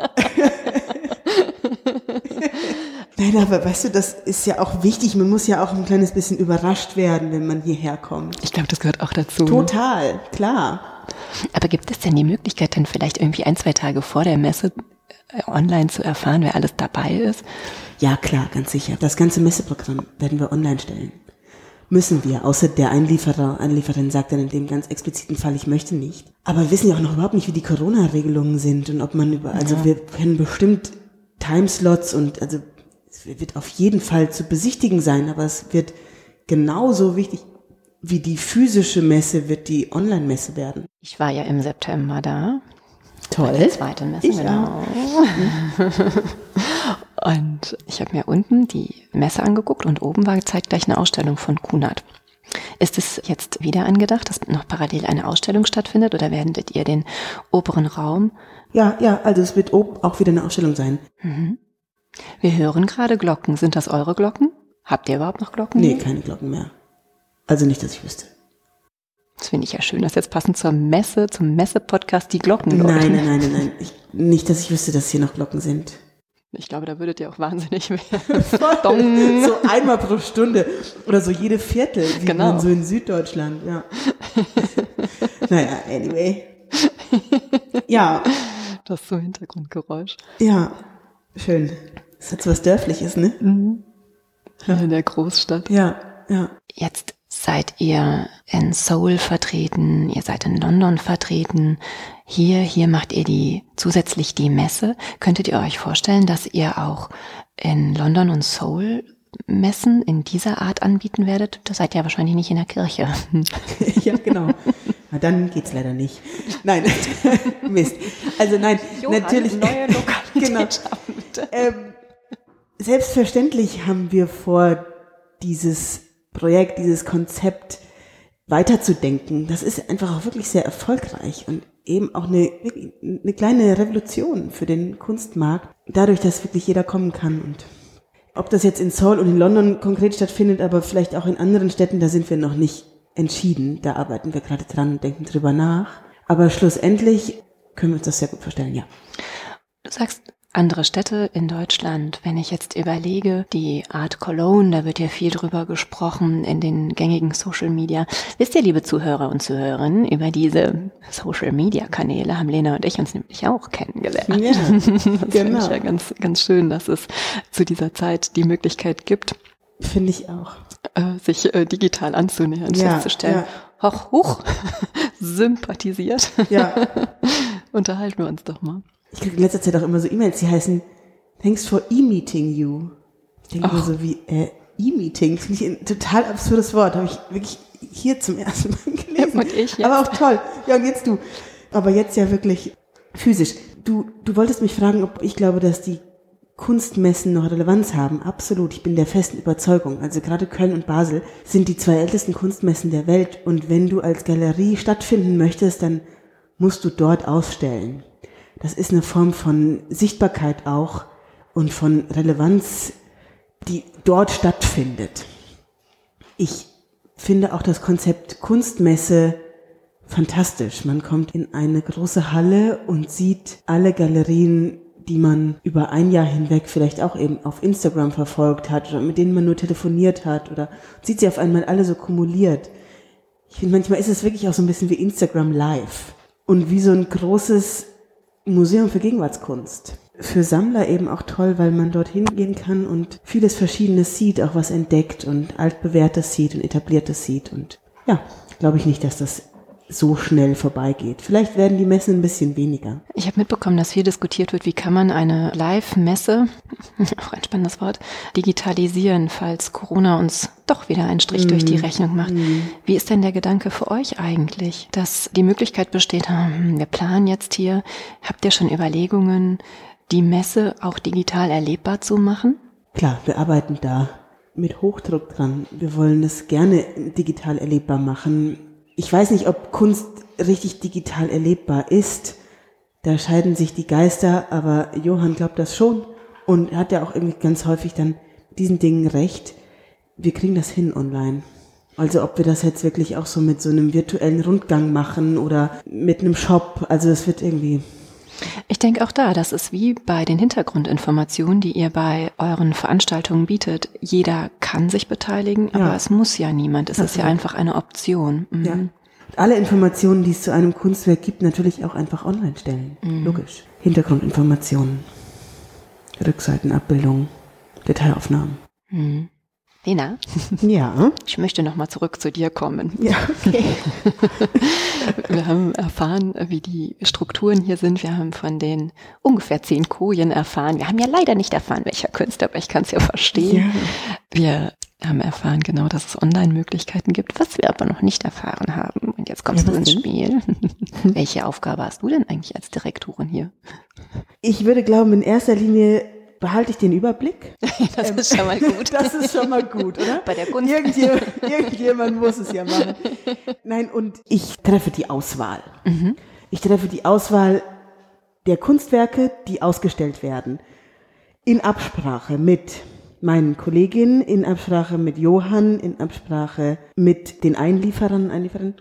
Nein, aber weißt du, das ist ja auch wichtig. Man muss ja auch ein kleines bisschen überrascht werden, wenn man hierher kommt. Ich glaube, das gehört auch dazu. Total, klar. Aber gibt es denn die Möglichkeit, dann vielleicht irgendwie ein, zwei Tage vor der Messe äh, online zu erfahren, wer alles dabei ist? Ja, klar, ganz sicher. Das ganze Messeprogramm werden wir online stellen. Müssen wir, außer der Einlieferer, Einlieferin sagt dann in dem ganz expliziten Fall, ich möchte nicht. Aber wir wissen ja auch noch überhaupt nicht, wie die Corona-Regelungen sind und ob man über, also ja. wir kennen bestimmt Timeslots und also es wird auf jeden Fall zu besichtigen sein, aber es wird genauso wichtig wie die physische Messe wird die Online-Messe werden. Ich war ja im September da Toll. Bei der zweiten Messe, Ich genau. *laughs* und ich habe mir unten die Messe angeguckt und oben war zeitgleich eine Ausstellung von Kunert. Ist es jetzt wieder angedacht, dass noch parallel eine Ausstellung stattfindet oder werdet ihr den oberen Raum? Ja, ja, also es wird oben auch wieder eine Ausstellung sein. Mhm. Wir hören gerade Glocken. Sind das eure Glocken? Habt ihr überhaupt noch Glocken? Nee, keine Glocken mehr. Also nicht, dass ich wüsste. Das finde ich ja schön, dass jetzt passend zur Messe, zum Messe-Podcast die Glocken Nein, läuten. nein, nein, nein, nein. Ich, nicht, dass ich wüsste, dass hier noch Glocken sind. Ich glaube, da würdet ihr auch wahnsinnig werden. *laughs* So einmal pro Stunde oder so jede Viertel, wie Genau. man so in Süddeutschland, ja. *laughs* naja, anyway. Ja, Das ist so Hintergrundgeräusch. ja, schön. Das hat so was Dörfliches, ne? Hier in der Großstadt. Ja, ja. Jetzt seid ihr in Seoul vertreten, ihr seid in London vertreten. Hier, hier macht ihr die zusätzlich die Messe. Könntet ihr euch vorstellen, dass ihr auch in London und Seoul Messen in dieser Art anbieten werdet? Da seid ihr wahrscheinlich nicht in der Kirche. *laughs* ja, genau. Na, dann geht's leider nicht. Nein, *laughs* Mist. Also nein, natürlich. neue Lokalität *laughs* Genau. schaffen, bitte. Ähm, selbstverständlich haben wir vor, dieses Projekt, dieses Konzept weiterzudenken. Das ist einfach auch wirklich sehr erfolgreich und eben auch eine, eine kleine Revolution für den Kunstmarkt, dadurch, dass wirklich jeder kommen kann und ob das jetzt in Seoul und in London konkret stattfindet, aber vielleicht auch in anderen Städten, da sind wir noch nicht entschieden. Da arbeiten wir gerade dran und denken drüber nach. Aber schlussendlich können wir uns das sehr gut vorstellen, ja. Du sagst andere Städte in Deutschland. Wenn ich jetzt überlege, die Art Cologne, da wird ja viel drüber gesprochen in den gängigen Social Media. Wisst ihr, liebe Zuhörer und Zuhörerinnen, über diese Social Media Kanäle haben Lena und ich uns nämlich auch kennengelernt. Ja, *laughs* das finde genau. ich ja ganz, ganz schön, dass es zu dieser Zeit die Möglichkeit gibt, Finde ich auch. äh, sich äh, digital anzunähern, Ja, festzustellen, ja. hoch, hoch, *laughs* sympathisiert. Ja. *laughs* Unterhalten wir uns doch mal. Ich kriege in letzter Zeit auch immer so E-Mails, die heißen Thanks for e-meeting you. Ich denke mir Ach. so wie, äh, e-meeting, finde ich ein total absurdes Wort. Habe ich wirklich hier zum ersten Mal *laughs* gelesen. Und ich jetzt. Aber auch toll. Ja, und jetzt du. Aber jetzt ja wirklich physisch. Du, du wolltest mich fragen, ob ich glaube, dass die Kunstmessen noch Relevanz haben. Absolut. Ich bin der festen Überzeugung. Also gerade Köln und Basel sind die zwei ältesten Kunstmessen der Welt. Und wenn du als Galerie stattfinden möchtest, dann musst du dort ausstellen. Das ist eine Form von Sichtbarkeit auch und von Relevanz, die dort stattfindet. Ich finde auch das Konzept Kunstmesse fantastisch. Man kommt in eine große Halle und sieht alle Galerien, die man über ein Jahr hinweg vielleicht auch eben auf Instagram verfolgt hat oder mit denen man nur telefoniert hat oder sieht sie auf einmal alle so kumuliert. Ich finde, manchmal ist es wirklich auch so ein bisschen wie Instagram Live und wie so ein großes Museum für Gegenwartskunst. Für Sammler eben auch toll, weil man dorthin gehen kann und vieles Verschiedenes sieht, auch was entdeckt und altbewährtes sieht und etabliertes sieht. Und ja, glaube ich nicht, dass das so schnell vorbeigeht. Vielleicht werden die Messen ein bisschen weniger. Ich habe mitbekommen, dass viel diskutiert wird, wie kann man eine Live-Messe, *laughs* auch ein spannendes Wort, digitalisieren, falls Corona uns doch wieder einen Strich durch die Rechnung macht. Wie ist denn der Gedanke für euch eigentlich, dass die Möglichkeit besteht, hm, wir planen jetzt hier, habt ihr schon Überlegungen, die Messe auch digital erlebbar zu machen? Klar, wir arbeiten da mit Hochdruck dran. Wir wollen es gerne digital erlebbar machen. Ich weiß nicht, ob Kunst richtig digital erlebbar ist. Da scheiden sich die Geister, aber Johann glaubt das schon und hat ja auch irgendwie ganz häufig dann diesen Dingen recht. Wir kriegen das hin online. Also ob wir das jetzt wirklich auch so mit so einem virtuellen Rundgang machen oder mit einem Shop, also das wird irgendwie Ich denke auch da, das ist wie bei den Hintergrundinformationen, die ihr bei euren Veranstaltungen bietet. Jeder kann sich beteiligen, aber Ja. es muss ja niemand. Es ist ja einfach eine Option. Mhm. Ja. Alle Informationen, die es zu einem Kunstwerk gibt, natürlich auch einfach online stellen. Logisch. Hintergrundinformationen, Rückseitenabbildungen, Detailaufnahmen. Mhm. Lena, Ja. ich möchte nochmal zurück zu dir kommen. Ja, okay. *laughs* Wir haben erfahren, wie die Strukturen hier sind. Wir haben von den ungefähr zehn Kojen erfahren. Wir haben ja leider nicht erfahren, welcher Künstler, aber ich kann es ja verstehen. Wir haben erfahren genau, dass es Online-Möglichkeiten gibt. Was wir aber noch nicht erfahren haben, Und jetzt kommst Ja, du ins denn? Spiel. *laughs* Welche Aufgabe hast du denn eigentlich als Direktorin hier? Ich würde glauben, in erster Linie behalte ich den Überblick. *laughs* Das ist schon mal gut. *laughs* Das ist schon mal gut, oder? Bei der Kunst. Irgendjemand, irgendjemand muss es ja machen. Nein, und ich treffe die Auswahl. Mhm. Ich treffe die Auswahl der Kunstwerke, die ausgestellt werden. In Absprache mit meinen Kolleginnen, in Absprache mit Johann, in Absprache mit den Einlieferern, Einlieferern.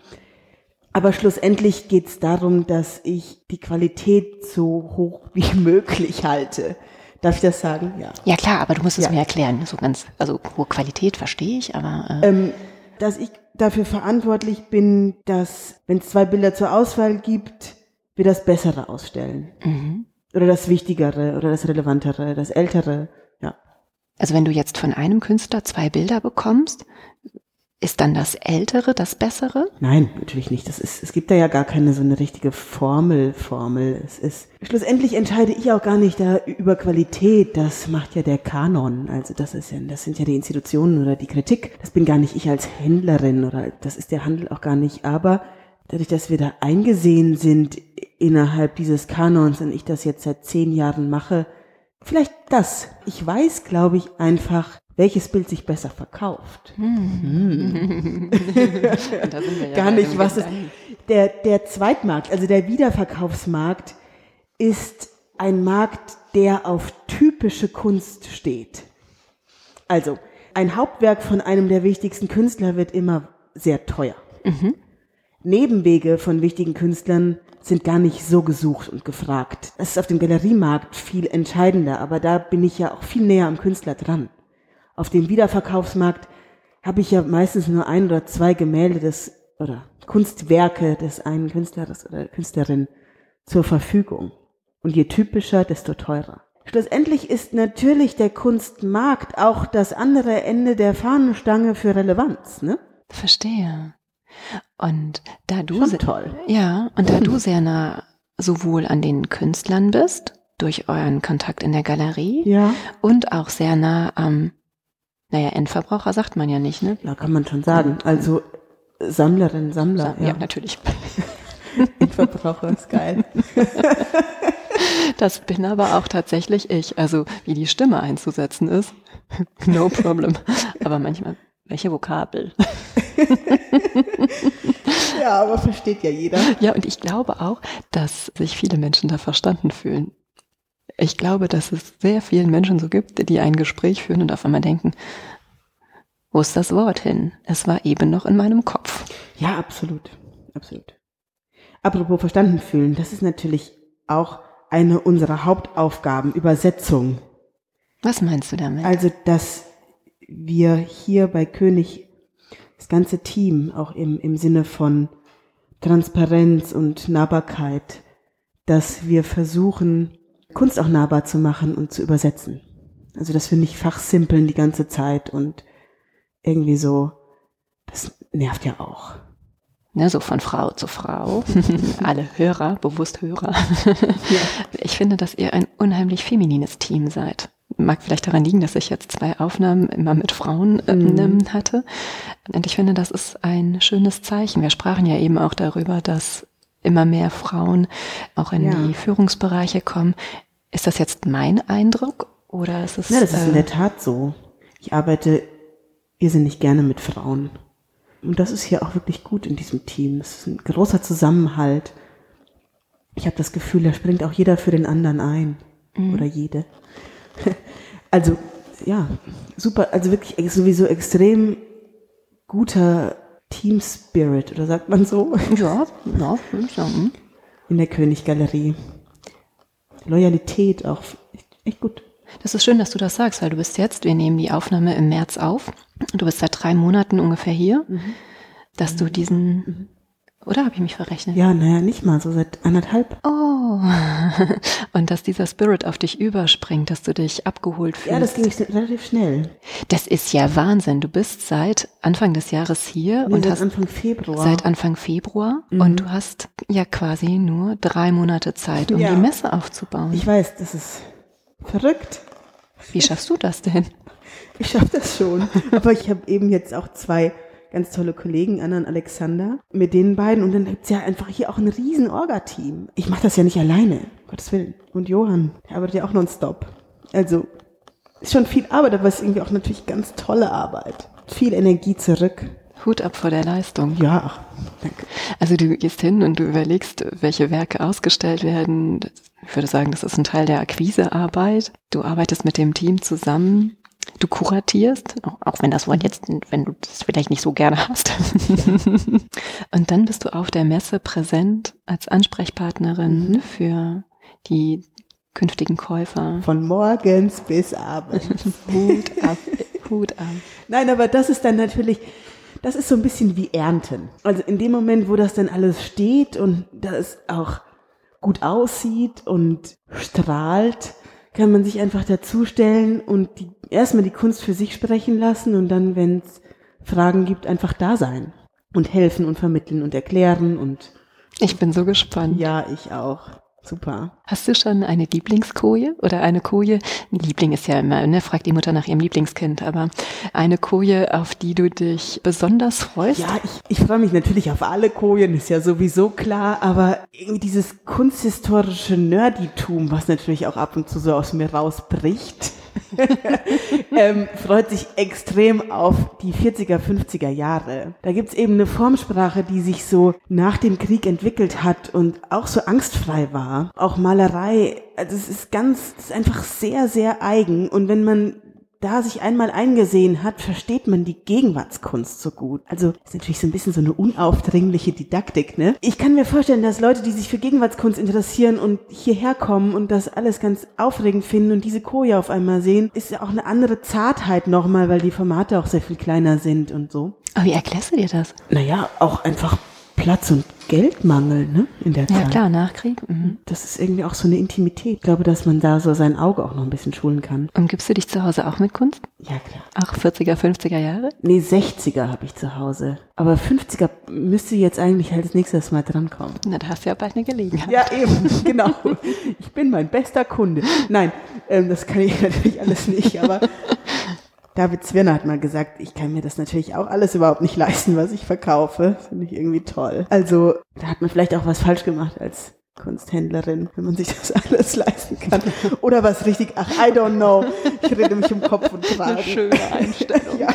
Aber schlussendlich geht es darum, dass ich die Qualität so hoch wie *laughs* möglich halte. Darf ich das sagen? Ja. Ja klar, aber du musst es Ja. mir erklären. So ganz, also hohe Qualität verstehe ich, aber äh, ähm, dass ich dafür verantwortlich bin, dass, wenn es zwei Bilder zur Auswahl gibt, wir das Bessere ausstellen. mhm. Oder das Wichtigere oder das Relevantere, das Ältere. Ja. also wenn du jetzt von einem Künstler zwei Bilder bekommst, ist dann das Ältere das Bessere? Nein, natürlich nicht. Das ist, es gibt da ja gar keine so eine richtige Formel, Formel. Es ist, schlussendlich entscheide ich auch gar nicht da über Qualität. Das macht ja der Kanon. Also das ist ja, das sind ja die Institutionen oder die Kritik. Das bin gar nicht ich als Händlerin oder das ist der Handel auch gar nicht. Aber dadurch, dass wir da eingesehen sind innerhalb dieses Kanons und ich das jetzt seit zehn Jahren mache, vielleicht das. Ich weiß, glaube ich, einfach, welches Bild sich besser verkauft. *laughs* Wir ja gar nicht, was es, der, der Zweitmarkt, also der Wiederverkaufsmarkt, ist ein Markt, der auf typische Kunst steht. Also, ein Hauptwerk von einem der wichtigsten Künstler wird immer sehr teuer. Nebenwege von wichtigen Künstlern sind gar nicht so gesucht und gefragt. Das ist auf dem Galeriemarkt viel entscheidender, aber da bin ich ja auch viel näher am Künstler dran. Auf dem Wiederverkaufsmarkt habe ich ja meistens nur ein oder zwei Gemälde des oder Kunstwerke des einen Künstlers oder Künstlerin zur Verfügung. Und je typischer, desto teurer. Schlussendlich ist natürlich der Kunstmarkt auch das andere Ende der Fahnenstange für Relevanz, ne? Verstehe. Und da du Schon se- toll. Ja, und da du sehr nah sowohl an den Künstlern bist, durch euren Kontakt in der Galerie, Ja. und auch sehr nah am, naja, Endverbraucher sagt man ja nicht, ne? Ja, kann man schon sagen. Also Sammlerin, Sammler, ja. ja. natürlich. *laughs* Endverbraucher ist geil. *laughs* Das bin aber auch tatsächlich ich. Also wie die Stimme einzusetzen ist, *laughs* no problem. Aber manchmal, welche Vokabel? Ja, aber versteht ja jeder. Ja, und ich glaube auch, dass sich viele Menschen da verstanden fühlen. Ich glaube, dass es sehr vielen Menschen so gibt, die ein Gespräch führen und auf einmal denken, wo ist das Wort hin? Es war eben noch in meinem Kopf. Ja, absolut. Absolut. Apropos verstanden fühlen, das ist natürlich auch eine unserer Hauptaufgaben, Übersetzung. Was meinst du damit? Also, dass wir hier bei König das ganze Team auch im, im Sinne von Transparenz und Nahbarkeit, dass wir versuchen, Kunst auch nahbar zu machen und zu übersetzen. Also, dass wir nicht fachsimpeln die ganze Zeit und irgendwie so, das nervt ja auch. Ne, so von Frau zu Frau. *laughs* Alle Hörer, bewusst Hörer. Ich finde, dass ihr ein unheimlich feminines Team seid. Mag vielleicht daran liegen, dass ich jetzt zwei Aufnahmen immer mit Frauen ähm, hatte. Und ich finde, das ist ein schönes Zeichen. Wir sprachen ja eben auch darüber, dass immer mehr Frauen auch in Ja. die Führungsbereiche kommen. Ist das jetzt mein Eindruck oder ist es? Ja, das ist in äh, der Tat so. Ich arbeite irrsinnig gerne mit Frauen. Und das ist hier auch wirklich gut in diesem Team. Es ist ein großer Zusammenhalt. Ich habe das Gefühl, da springt auch jeder für den anderen ein. Oder jede. *laughs* Also, ja, super. Also wirklich sowieso extrem guter Team Spirit, oder sagt man so? ja, ja, würde ich sagen. In der Königgalerie. Loyalität auch echt, gut. Das ist schön, dass du das sagst, weil du bist jetzt, wir nehmen die Aufnahme im März auf. Du bist seit drei Monaten ungefähr hier, dass du diesen, oder habe ich mich verrechnet? Ja, naja, nicht mal so seit anderthalb. Oh, *laughs* und dass dieser Spirit auf dich überspringt, dass du dich abgeholt fühlst. Ja, das ging relativ schnell. Das ist ja Wahnsinn. Du bist seit Anfang des Jahres hier Nee, und seit hast Anfang Februar. seit Anfang Februar Mhm. und du hast ja quasi nur drei Monate Zeit, um Ja. die Messe aufzubauen. ich weiß, das ist verrückt. Wie schaffst du das denn? Ich schaffe das schon. Aber ich habe eben jetzt auch zwei ganz tolle Kollegen, Anna und Alexander, mit den beiden. Und dann gibt's ja einfach hier auch ein riesen Orga-Team. Ich mache das ja nicht alleine, Gottes Willen. Und Johann, der arbeitet ja auch nonstop. Also ist schon viel Arbeit, aber es ist irgendwie auch natürlich ganz tolle Arbeit. Viel Energie zurück. Hut ab vor der Leistung. Ja, danke. Also du gehst hin und du überlegst, welche Werke ausgestellt werden. Ich würde sagen, das ist ein Teil der Akquisearbeit. Du arbeitest mit dem Team zusammen. Du kuratierst, auch wenn das Wort jetzt, wenn du das vielleicht nicht so gerne hast. *laughs* und dann bist du auf der Messe präsent als Ansprechpartnerin mhm. für die künftigen Käufer. Von morgens bis abends. *laughs* Hut ab, Hut ab. Nein, aber das ist dann natürlich, das ist so ein bisschen wie Ernten. Also in dem Moment, wo das dann alles steht und das auch gut aussieht und strahlt, kann man sich einfach dazustellen und die, erstmal die Kunst für sich sprechen lassen und dann, wenn es Fragen gibt, einfach da sein und helfen und vermitteln und erklären und ich bin so gespannt. Ja, ich auch. Super. Hast du schon eine Lieblingskoje oder eine Koje? Liebling ist ja immer, ne, fragt die Mutter nach ihrem Lieblingskind, aber eine Koje, auf die du dich besonders freust? Ja, ich, ich freue mich natürlich auf alle Kojen, ist ja sowieso klar, aber irgendwie dieses kunsthistorische Nerditum, was natürlich auch ab und zu so aus mir rausbricht *laughs* ähm, freut sich extrem auf die 40er, 50er Jahre. Da gibt's eben eine Formsprache, die sich so nach dem Krieg entwickelt hat und auch so angstfrei war. Auch Malerei, also es ist ganz, es ist einfach sehr, sehr eigen. Und wenn man da sich einmal eingesehen hat, versteht man die Gegenwartskunst so gut. Also ist natürlich so ein bisschen so eine unaufdringliche Didaktik, ne? Ich kann mir vorstellen, dass Leute, die sich für Gegenwartskunst interessieren und hierher kommen und das alles ganz aufregend finden und diese Koja auf einmal sehen, ist ja auch eine andere Zartheit nochmal, weil die Formate auch sehr viel kleiner sind und so. Aber wie erklärst du dir das? Naja, auch einfach Platz und Geldmangel ne, in der ja, Zeit. Ja klar, Nachkrieg. Mhm. Das ist irgendwie auch so eine Intimität. Ich glaube, dass man da so sein Auge auch noch ein bisschen schulen kann. Und gibst du dich zu Hause auch mit Kunst? Ja, klar. Auch 40er, 50er Jahre? Nee, 60er habe ich zu Hause. Aber 50er müsste jetzt eigentlich als nächstes Mal drankommen. Na, da hast du ja bald eine Gelegenheit. Ja, eben, *laughs* genau. Ich bin mein bester Kunde. Nein, ähm, das kann ich *laughs* natürlich alles nicht, aber David Zwirner hat mal gesagt, ich kann mir das natürlich auch alles überhaupt nicht leisten, was ich verkaufe. Finde ich irgendwie toll. Also, da hat man vielleicht auch was falsch gemacht als Kunsthändlerin, wenn man sich das *laughs* alles leisten kann. Oder was richtig, ach, I don't know. Ich rede mich um Kopf und Kragen. Eine schöne *laughs* Einstellung. ja.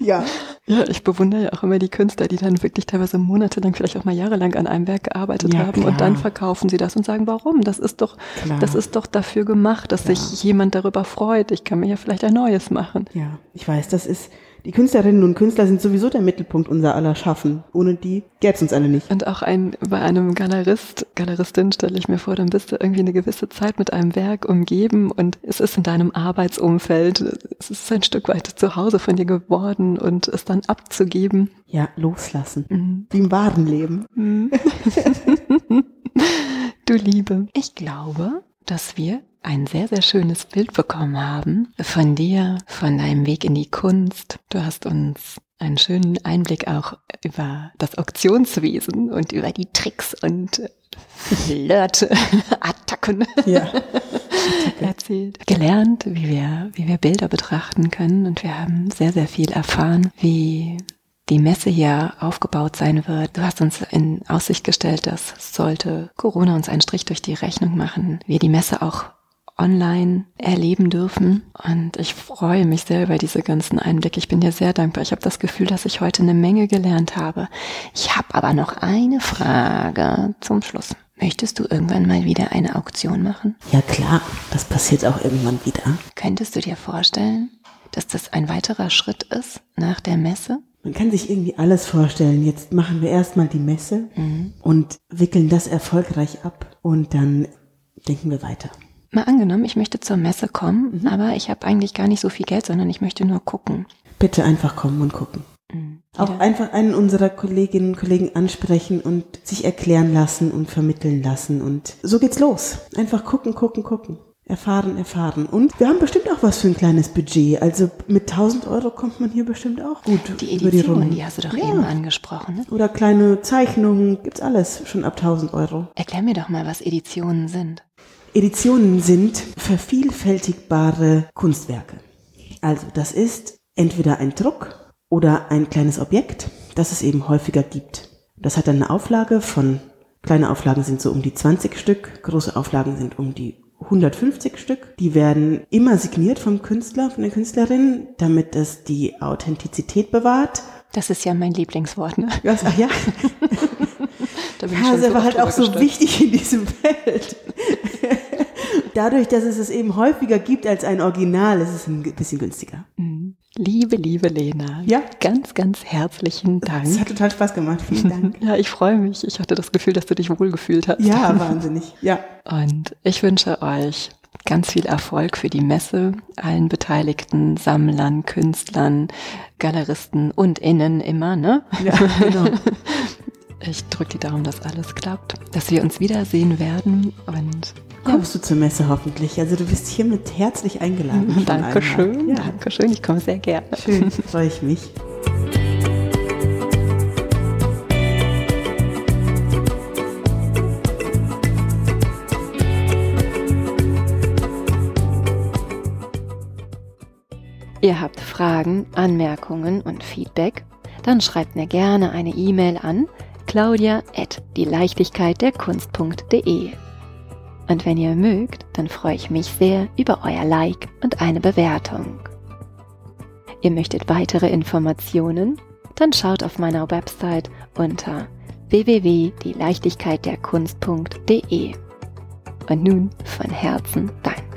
ja. Ja, ich bewundere ja auch immer die Künstler, die dann wirklich teilweise monatelang, vielleicht auch mal jahrelang an einem Werk gearbeitet ja, haben klar. und dann verkaufen sie das und sagen, warum? Das ist doch, klar. das ist doch dafür gemacht, dass klar. sich jemand darüber freut. Ich kann mir ja vielleicht ein neues machen. Ja, ich weiß, das ist, die Künstlerinnen und Künstler sind sowieso der Mittelpunkt unser aller Schaffen. Ohne die gäbe es uns alle nicht. Und auch ein, bei einem Galerist, Galeristin stelle ich mir vor, dann bist du irgendwie eine gewisse Zeit mit einem Werk umgeben und es ist in deinem Arbeitsumfeld, es ist ein Stück weit zu Hause von dir geworden und es dann abzugeben. Ja, loslassen. Mhm. Wie im wahren Leben. Mhm. *laughs* *laughs* du Liebe. Ich glaube, dass wir ein sehr, sehr schönes Bild bekommen haben von dir, von deinem Weg in die Kunst. Du hast uns einen schönen Einblick auch über das Auktionswesen und über die Tricks und Flirt-Attacken ja. *laughs* erzählt. Gelernt, wie wir, wie wir Bilder betrachten können und wir haben sehr, sehr viel erfahren, wie die Messe hier aufgebaut sein wird. Du hast uns in Aussicht gestellt, dass sollte Corona uns einen Strich durch die Rechnung machen, wir die Messe auch online erleben dürfen. Und ich freue mich sehr über diese ganzen Einblicke. Ich bin dir sehr dankbar. Ich habe das Gefühl, dass ich heute eine Menge gelernt habe. Ich habe aber noch eine Frage zum Schluss. Möchtest du irgendwann mal wieder eine Auktion machen? Ja klar, das passiert auch irgendwann wieder. Könntest du dir vorstellen, dass das ein weiterer Schritt ist nach der Messe? Man kann sich irgendwie alles vorstellen. Jetzt machen wir erstmal die Messe mhm. und wickeln das erfolgreich ab und dann denken wir weiter. Mal angenommen, ich möchte zur Messe kommen, mhm. aber ich habe eigentlich gar nicht so viel Geld, sondern ich möchte nur gucken. Bitte einfach kommen und gucken. Mhm. Auch einfach einen unserer Kolleginnen und Kollegen ansprechen und sich erklären lassen und vermitteln lassen. Und so geht's los. Einfach gucken, gucken, gucken. Erfahren, erfahren. Und wir haben bestimmt auch was für ein kleines Budget. Also mit 1000 Euro kommt man hier bestimmt auch gut die über die Runde. Die hast du doch ja. eben angesprochen. Ne? Oder kleine Zeichnungen. Gibt's alles schon ab 1000 Euro. Erklär mir doch mal, was Editionen sind. Editionen sind vervielfältigbare Kunstwerke. Also das ist entweder ein Druck oder ein kleines Objekt, das es eben häufiger gibt. Das hat dann eine Auflage von, kleine Auflagen sind so um die 20 Stück, große Auflagen sind um die 150 Stück. Die werden immer signiert vom Künstler, von der Künstlerin, damit es die Authentizität bewahrt. Das ist ja mein Lieblingswort, ne? Ja, ach ja. *laughs* Da bin Ja, schon oft halt auch so wichtig in diesem Feld. Dadurch, dass es es eben häufiger gibt als ein Original, ist es ein bisschen günstiger. Mhm. Liebe, liebe Lena. Ja. Ganz, ganz herzlichen Es Dank. hat total Spaß gemacht. Vielen Dank. Ja, ich freue mich. Ich hatte das Gefühl, dass du dich wohlgefühlt hast. Ja, wahnsinnig. Ja. Und ich wünsche euch ganz viel Erfolg für die Messe, allen Beteiligten, Sammlern, Künstlern, Galeristen und Innen immer, ne? Ja, genau. *laughs* Ich drücke die Daumen, dass alles klappt, dass wir uns wiedersehen werden und Kommst du zur Messe hoffentlich? Also du bist hiermit herzlich eingeladen. Dankeschön. Ja, Dankeschön, ich komme sehr gerne. schön, freue ich mich. Ihr habt Fragen, Anmerkungen und Feedback? Dann schreibt mir gerne eine E-Mail an claudia Und wenn ihr mögt, dann freue ich mich sehr über euer Like und eine Bewertung. Ihr möchtet weitere Informationen? Dann schaut auf meiner Website unter www.dieleichtigkeitderkunst.de. Und nun von Herzen Dank.